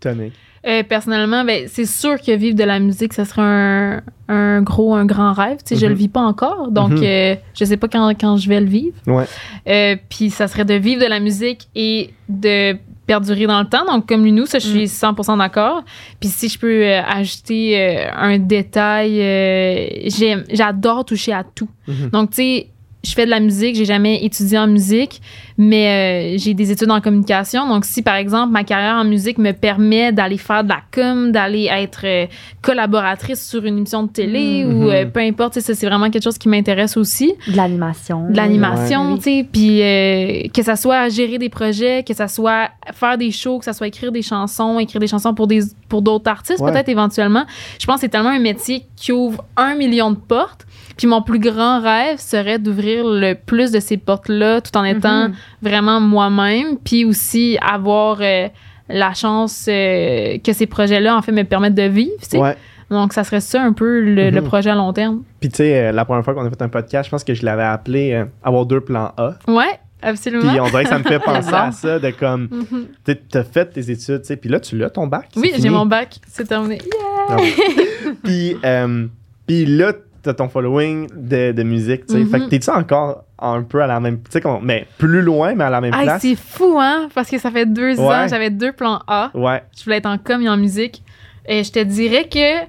Tonic. Euh, personnellement, ben, c'est sûr que vivre de la musique, ça serait un, un gros, un grand rêve. Tu sais, Je Mhm. le vis pas encore, donc Mhm. euh, je sais pas quand, quand je vais le vivre. Ouais. Euh, Puis ça serait de vivre de la musique et de perdurer dans le temps. Donc, comme nous, ça, je suis 100% d'accord. Puis si je peux euh, ajouter euh, un détail, euh, j'aime- j'adore toucher à tout. Mhm. Donc, tu sais, je fais de la musique, j'ai jamais étudié en musique, mais euh, j'ai des études en communication. Donc, si par exemple ma carrière en musique me permet d'aller faire de la com, d'aller être euh, collaboratrice sur une émission de télé Mhm. ou euh, peu importe, c'est vraiment quelque chose qui m'intéresse aussi. De l'animation. De l'animation, Ouais. tu sais, puis que ça soit gérer des projets, que ça soit faire des shows, que ça soit écrire des chansons, écrire des chansons pour des pour d'autres artistes Ouais. peut-être éventuellement. Je pense que c'est tellement un métier qui ouvre un million de portes. Puis mon plus grand rêve serait d'ouvrir le plus de ces portes-là tout en étant Mhm. vraiment moi-même, puis aussi avoir euh, la chance euh, que ces projets-là en fait me permettent de vivre. tu sais. Ouais. Donc ça serait ça un peu le, le Mhm. projet à long terme. Puis, tu sais, euh, la première fois qu'on a fait un podcast, je pense que je l'avais appelé euh, Avoir deux plans A. Ouais, absolument. Puis, on dirait que ça me fait penser à ça, de comme, Mhm. tu t'as fait tes études, tu sais, puis là, tu l'as ton bac. Oui, j'ai mon bac, c'est terminé. Yeah! Non. puis, euh, puis là, t'as ton following de, de musique, tu sais. Mhm. Fait que t'es-tu encore un peu à la même. Tu sais, mais plus loin, mais à la même Hey, place? c'est fou, hein? Parce que ça fait deux Ouais. ans, j'avais deux plans A. Ouais. Je voulais être en com et en musique. Et je te dirais que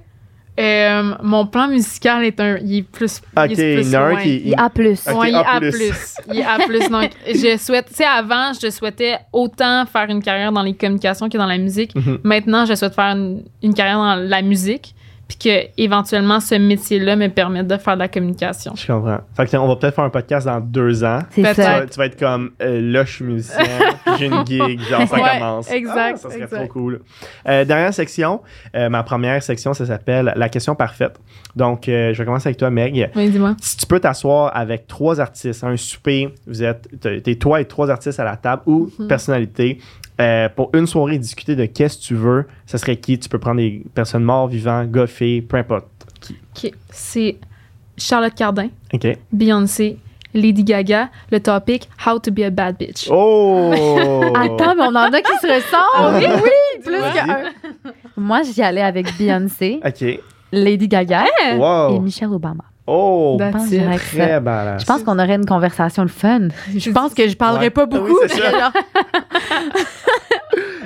euh, mon plan musical est un. Il est plus. Ok, il est plus il loin. qui- Il A+. plus. Ok, Ouais, il A+. A+. Il est A+. Donc, je souhaite... Tu sais, avant, je souhaitais autant faire une carrière dans les communications que dans la musique. Mhm. Maintenant, je souhaite faire une, une carrière dans la musique. Puis que, éventuellement, ce métier-là me permette de faire de la communication. Je comprends. Fait que on va peut-être faire un podcast dans deux ans. C'est. Tu ça. vas, tu vas être comme euh, là, je suis musicien, j'ai une gig, genre ça Ouais, commence. exact, Ah, ça serait exact. trop cool. Euh, dernière section, euh, ma première section, ça s'appelle la question parfaite. Donc, euh, je vais commencer avec toi, Meg. Oui, dis-moi. Si tu peux t'asseoir avec trois artistes, un souper, vous êtes, t'es t'es toi et trois artistes à la table ou Mhm. personnalité, euh, pour une soirée discuter de qu'est-ce que tu veux, ça serait qui? Tu peux prendre des personnes mortes, vivantes, gars, filles, peu importe. OK. C'est Charlotte Cardin, OK. Beyoncé, Lady Gaga, le topic How to be a bad bitch. Oh! Attends, mais on en a qui se ressemblent. oui, oui, Plus qu'un. Moi, j'y allais avec Beyoncé, OK. Lady Gaga et! Michelle Obama. Oh! Ça. Très balance. Je pense qu'on aurait une conversation le fun. Je pense que je parlerais Ouais. pas Ah oui, beaucoup. c'est ça. Genre,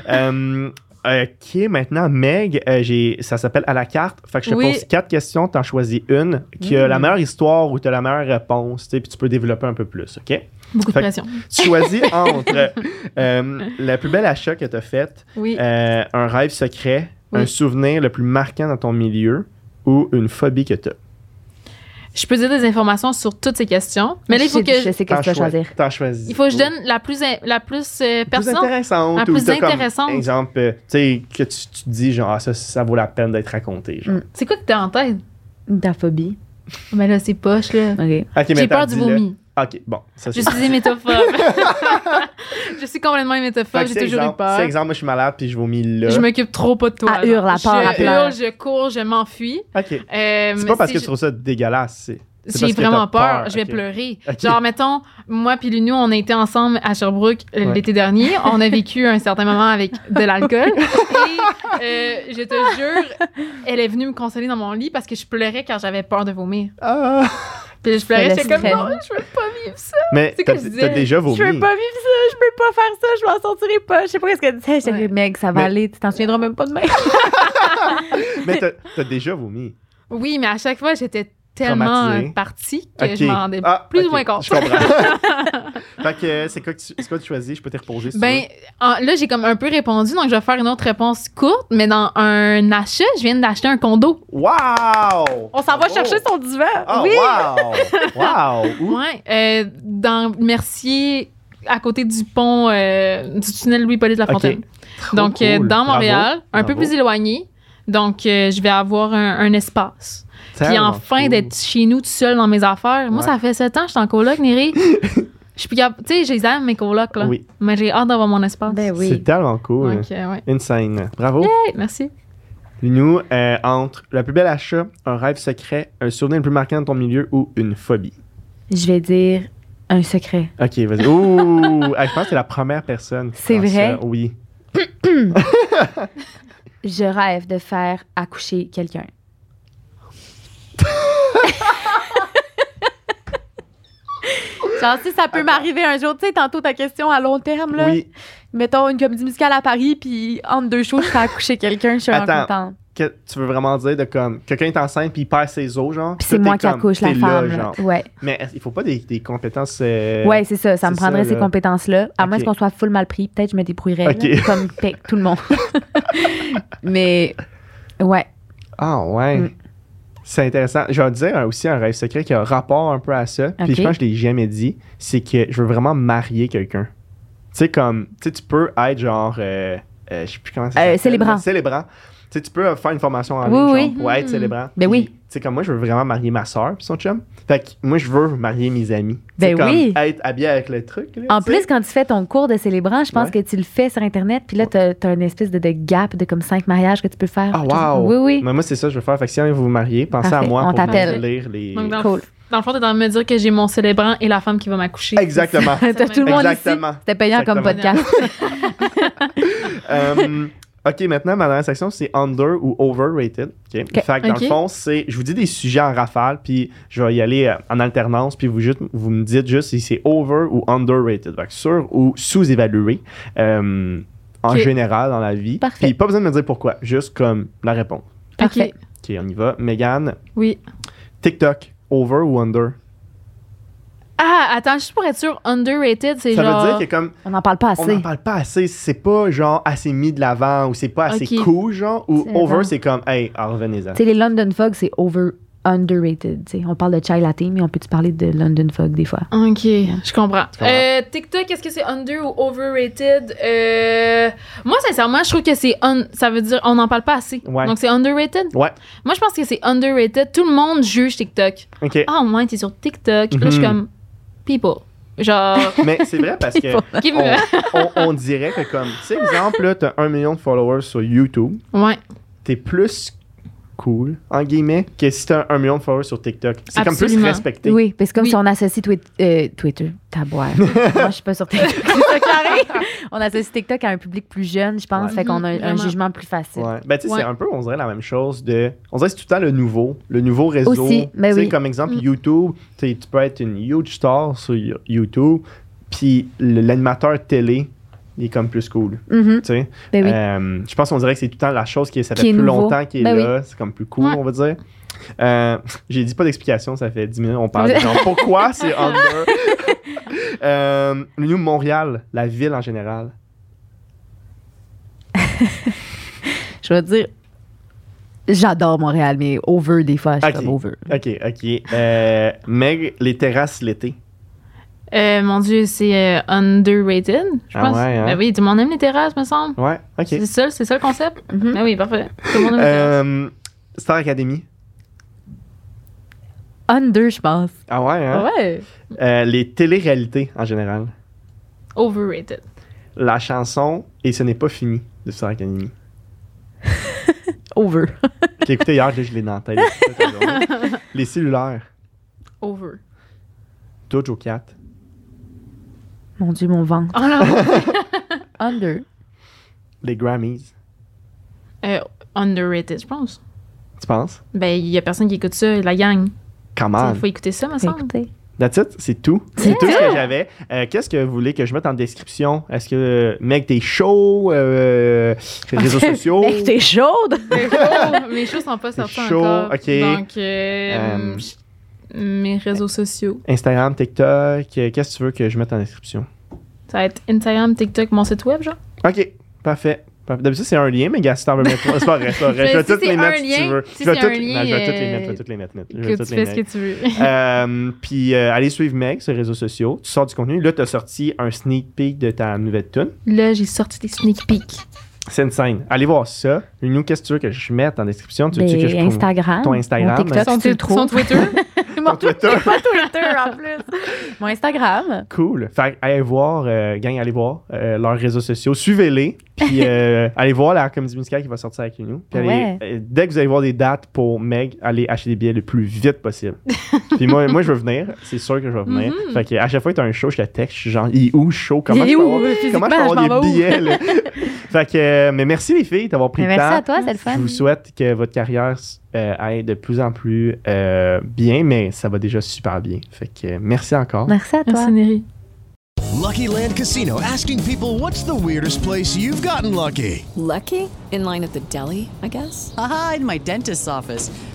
Euh, ok, maintenant, Meg, euh, j'ai, ça s'appelle à la carte. Fait que je te Oui. pose quatre questions, t'en choisis une qui a Mm. la meilleure histoire ou t'as la meilleure réponse, puis tu peux développer un peu plus, ok? Beaucoup de Fait que- pression. Tu choisis entre euh, le plus bel achat que t'as fait, Oui. euh, un rêve secret, un souvenir le plus marquant dans ton milieu ou une phobie que t'as. Je peux dire des informations sur toutes ces questions, mais là, il faut je, que je sais que tu vas choi- choisir. T'en choisis. il faut que je donne la plus in- la plus euh, plus personne. intéressante. la plus comme intéressante. exemple, euh, tu sais, que tu, tu te dis, genre, ah, ça, ça vaut la peine d'être raconté. Genre. Mm. C'est quoi que t'as en tête? Ta phobie. Mais là, c'est poche là. OK. Ok, mais J'ai peur du vomi. Ok, bon. Ça, Je suis hémétophobe. je suis complètement que J'ai toujours eu exemple, peur. c'est exemple, moi je suis malade puis je vomis là. Je m'occupe trop pas de toi. À hurle, à Je part, à hurle, je cours, je m'enfuis. Ok. Euh, C'est pas parce si que je- tu trouves ça dégueulasse. c'est- J'ai vraiment peur, peur, je vais pleurer. Genre, mettons, moi puis Lunou, on a été ensemble à Sherbrooke euh, Ouais. l'été dernier. On a vécu un certain moment avec de l'alcool. Et euh, je te jure, elle est venue me consoler dans mon lit parce que je pleurais quand j'avais peur de vomir. Ah! Puis je pleurais, j'étais comme, non, je veux pas vivre ça. Mais t'as déjà vomi. Je veux pas vivre ça, je peux pas faire ça, je m'en sortirai pas. Je sais pas ce qu'elle disait. J'étais comme, Meg, ça va Mais- aller, tu t'en souviendras même pas demain. Mais t'as t'as déjà vomi. Oui, mais à chaque fois, j'étais tellement partie que je m'en rendais Ah, plus ou moins compte. Je comprends. fait que euh, c'est quoi que tu, c'est quoi que tu choisis? Je peux te reposer si Ben, en- là, j'ai comme un peu répondu, donc je vais faire une autre réponse courte, mais dans un achat, je viens d'acheter un condo. Wow! On s'en va Bravo! chercher son divan. Ah, oui. wow! Wow! Ouais, euh, dans Mercier, à côté du pont, euh, du tunnel Louis-Polyte de la. Fontaine. Donc, euh, cool. dans Bravo. Montréal, un peu Bravo. plus éloigné. Donc, euh, je vais avoir un, un espace. Puis enfin, cool. d'être chez nous tout seul dans mes affaires. Moi, Ouais. ça fait sept ans que je suis en coloc, Néry. Je suis plus capable- Tu sais, je les aime, mes colocs, là. Oui. Mais j'ai hâte d'avoir mon espace. Ben oui. C'est tellement cool. Donc, euh, ouais. Insane. Bravo. Hey, merci. Nous, euh, entre le plus bel achat, un rêve secret, un souvenir le plus marquant de ton milieu ou une phobie? Je vais dire un secret. Ok, vas-y. Ouh! Ah, je pense que c'est la première personne. C'est vrai? ça. Oui. Je rêve de faire accoucher quelqu'un. Genre, si ça peut m'arriver un jour, tu sais, tantôt ta question à long terme, là. Oui. Mettons une comédie musicale à Paris, puis entre deux shows, je fais accoucher quelqu'un, je suis vraiment contente. Que tu veux vraiment dire de comme quelqu'un est enceinte puis il perd ses os, genre. Puis c'est moi qui accouche la là, femme. là. genre. Ouais. Mais il faut pas des, des compétences. euh, ouais, c'est ça. Ça me prendrait ça, ces là. compétences-là. À moins qu'on soit full mal pris, peut-être je me débrouillerais, là, comme tout le monde. Mais, ouais. Ah ouais. Mm. C'est intéressant. Je vais te dire aussi un rêve secret qui a rapport un peu à ça. Puis je pense que je l'ai jamais dit. C'est que je veux vraiment marier quelqu'un. Tu sais, comme, tu sais, tu peux être genre, euh, euh, je sais plus comment ça Euh, s'appelle. célébrant. Célébrant. Tu sais, tu peux faire une formation en Oui, ligne oui. genre, pour être Hmm. célébrant. Ben oui. Tu sais, comme moi, je veux vraiment marier ma soeur puis son chum. Fait que moi, je veux marier mes amis. Ben comme oui. être habillé avec le truc. là, En plus, quand tu fais ton cours de célébrant, je pense Ouais. que tu le fais sur Internet, puis là, tu as, une espèce de, de gap de comme cinq mariages que tu peux faire. Ah, wow! Oui, oui. Mais moi, c'est ça que je veux faire. Fait que si un vous vous mariez, pensez Parfait. à moi On pour t'appelle. vous lire les. Donc, Cool. dans le fond, t'es en train de me dire que j'ai mon célébrant et la femme qui va m'accoucher. Exactement. T'as tout le monde Exactement. ici. C'était payant comme podcast. Euh, OK, maintenant, ma dernière section, c'est under ou overrated. OK. Fait que dans le fond, c'est. Je vous dis des sujets en rafale, puis je vais y aller euh, en alternance, puis vous, juste, vous me dites juste si c'est over ou underrated. Fait que sur ou sous-évalué. euh, en général dans la vie. Parfait. Puis pas besoin de me dire pourquoi, juste comme la réponse. Parfait. OK, on y va. Megan, Oui. TikTok, over ou under? Ah, attends, juste pour être sûr, underrated, c'est Ça genre. veut dire que comme On n'en parle pas on assez. n'en parle pas assez, c'est pas genre assez mis de l'avant ou c'est pas assez cool, genre, ou over, c'est comme, hey, ah, revenez-en. Tu sais, les London Fog, c'est over underrated. tu sais. On parle de chai latte, mais on peut-tu parler de London Fog des fois? Ok, je comprends. comprends? Euh, TikTok, est-ce que c'est under ou overrated? Euh, moi, sincèrement, je trouve que c'est. un- ça veut dire on n'en parle pas assez. Ouais. Donc, c'est underrated? Ouais, Moi, je pense que c'est underrated. Tout le monde juge TikTok. ok. Ah, au moins, t'es sur TikTok. Là, je suis Mhm. comme. People. Genre. Mais c'est vrai parce que on, on- on dirait que comme, tu sais, exemple, là, t'as un million de followers sur YouTube, Ouais. t'es plus cool, en guillemets, que si t'as un million de followers sur TikTok. C'est comme plus respecté. Oui, parce que comme Oui. si on associe Twi- euh, Twitter, taboire. Moi, je suis pas sur TikTok. On associe TikTok à un public plus jeune, je pense, Ouais. fait qu'on a un- jugement plus facile. Ouais. Ben, tu sais, Ouais. c'est un peu, on dirait la même chose de. On dirait que c'est tout le temps le nouveau, le nouveau réseau. Aussi, ben Tu sais, oui. Comme exemple, Mm. YouTube, tu sais, tu peux être une huge star sur You- YouTube, puis l'animateur télé, il est comme plus cool. Tu sais. Ben oui. Euh, je pense qu'on dirait que c'est tout le temps la chose qui ça fait Qui est plus nouveau. longtemps qui est Ben là. C'est comme plus cool, Ouais. on va dire. Euh, J'ai dit pas d'explication, ça fait 10 minutes, on parle de genre, pourquoi c'est under? euh, nous, Montréal, la ville en général. Je vais dire, j'adore Montréal, mais over des fois, je suis Ok. comme over. Ok, ok. Euh, Meg, les terrasses l'été. Euh, mon Dieu, c'est euh, underrated, je Ah pense. ouais, hein? Ben oui, tout le monde aime les terrasses, me semble. Ouais, ok. C'est ça, c'est ça le concept? Ben oui, parfait. Tout le monde aime les terrasses. Euh, Star Academy. Under, je pense. Ah ouais, hein? Ouais. Euh, les téléréalités en général. Overrated. La chanson Et ce n'est pas fini de Star Academy. Over. J'ai écouté hier, je l'ai dans la tête. les cellulaires. Over. Dojo Cat. Mon Dieu, mon ventre. Oh non! Under. Les Grammys. Euh, underrated, je pense. Tu penses? Ben, il y a personne qui écoute ça, la gang. Come Il faut écouter ça, me semble. Écoutez. That's it, c'est tout. C'est tout ce que j'avais. Euh, Qu'est-ce que vous voulez que je mette en description? Est-ce que, mec, t'es chaud? Euh, les réseaux sociaux? Mec, t'es chaude! Mes shows, sont pas sortis chaud, encore. ok. Donc, euh, Euh, mes réseaux sociaux. Instagram, TikTok. euh, Qu'est-ce que tu veux que je mette en description? Ça va être Instagram, TikTok, mon site web, genre. OK, parfait. D'habitude, c'est un lien, mais gars, si t'en veux mettre. C'est pas vrai, c'est pas vrai. Je vais toutes les mettre si lien, tu veux. je vais c'est toutes- un lien, non, je vais toutes les euh, mettre, je vais toutes les mettre. Que toutes tu les fais ce que tu veux. Euh, puis euh, allez suivre Meg sur les réseaux sociaux. Tu sors du contenu. Là, tu as sorti un sneak peek de ta nouvelle tune. Là, j'ai sorti des sneak peeks. C'est une scène. Allez voir ça. Nous, qu'est-ce que tu veux que je mette en description? Tu veux que je Instagram, Ton Instagram. mon TikTok. Son. Twitter? Ton Twitter. Pas Twitter en plus. Mon Instagram. Cool. Fait que allez voir, euh, gang, allez voir euh, leurs réseaux sociaux. Suivez-les. Puis euh, allez voir la comédie musicale qui va sortir avec nous. Puis allez- Ouais. euh, dès que vous allez voir des dates pour Meg, allez acheter des billets le plus vite possible. Puis moi, moi, je veux venir. C'est sûr que je vais venir. Mhm. Fait que à chaque fois que tu as un show, je te texte. Je suis genre, il est où show? Comment Il je peux où, avoir, physiquement, comment je peux je m'en avoir des billets? là? fait que, euh, mais merci les filles d'avoir pris Mais le temps. merci à toi, c'est le fun. Je vous souhaite que votre carrière euh, aille de plus en plus euh, bien, mais ça va déjà super bien. Fait que euh, merci encore. Merci à toi. Merci, Néry. Lucky Land Casino asking people what's the weirdest place you've gotten lucky? Lucky? In line at the deli, I guess? Aha, in my dentist's office.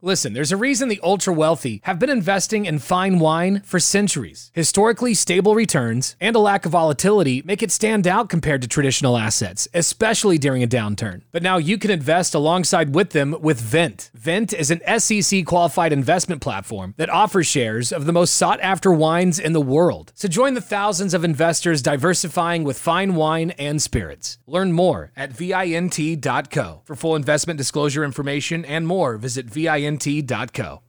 Listen, there's a reason the ultra wealthy have been investing in fine wine for centuries. Historically stable returns and a lack of volatility make it stand out compared to traditional assets, especially during a downturn. But now you can invest alongside with them with Vent. Vent is an SEC qualified investment platform that offers shares of the most sought after wines in the world. So join the thousands of investors diversifying with fine wine and spirits. Learn more at vint.co. For full investment disclosure information and more, visit vint.co. TNT.co.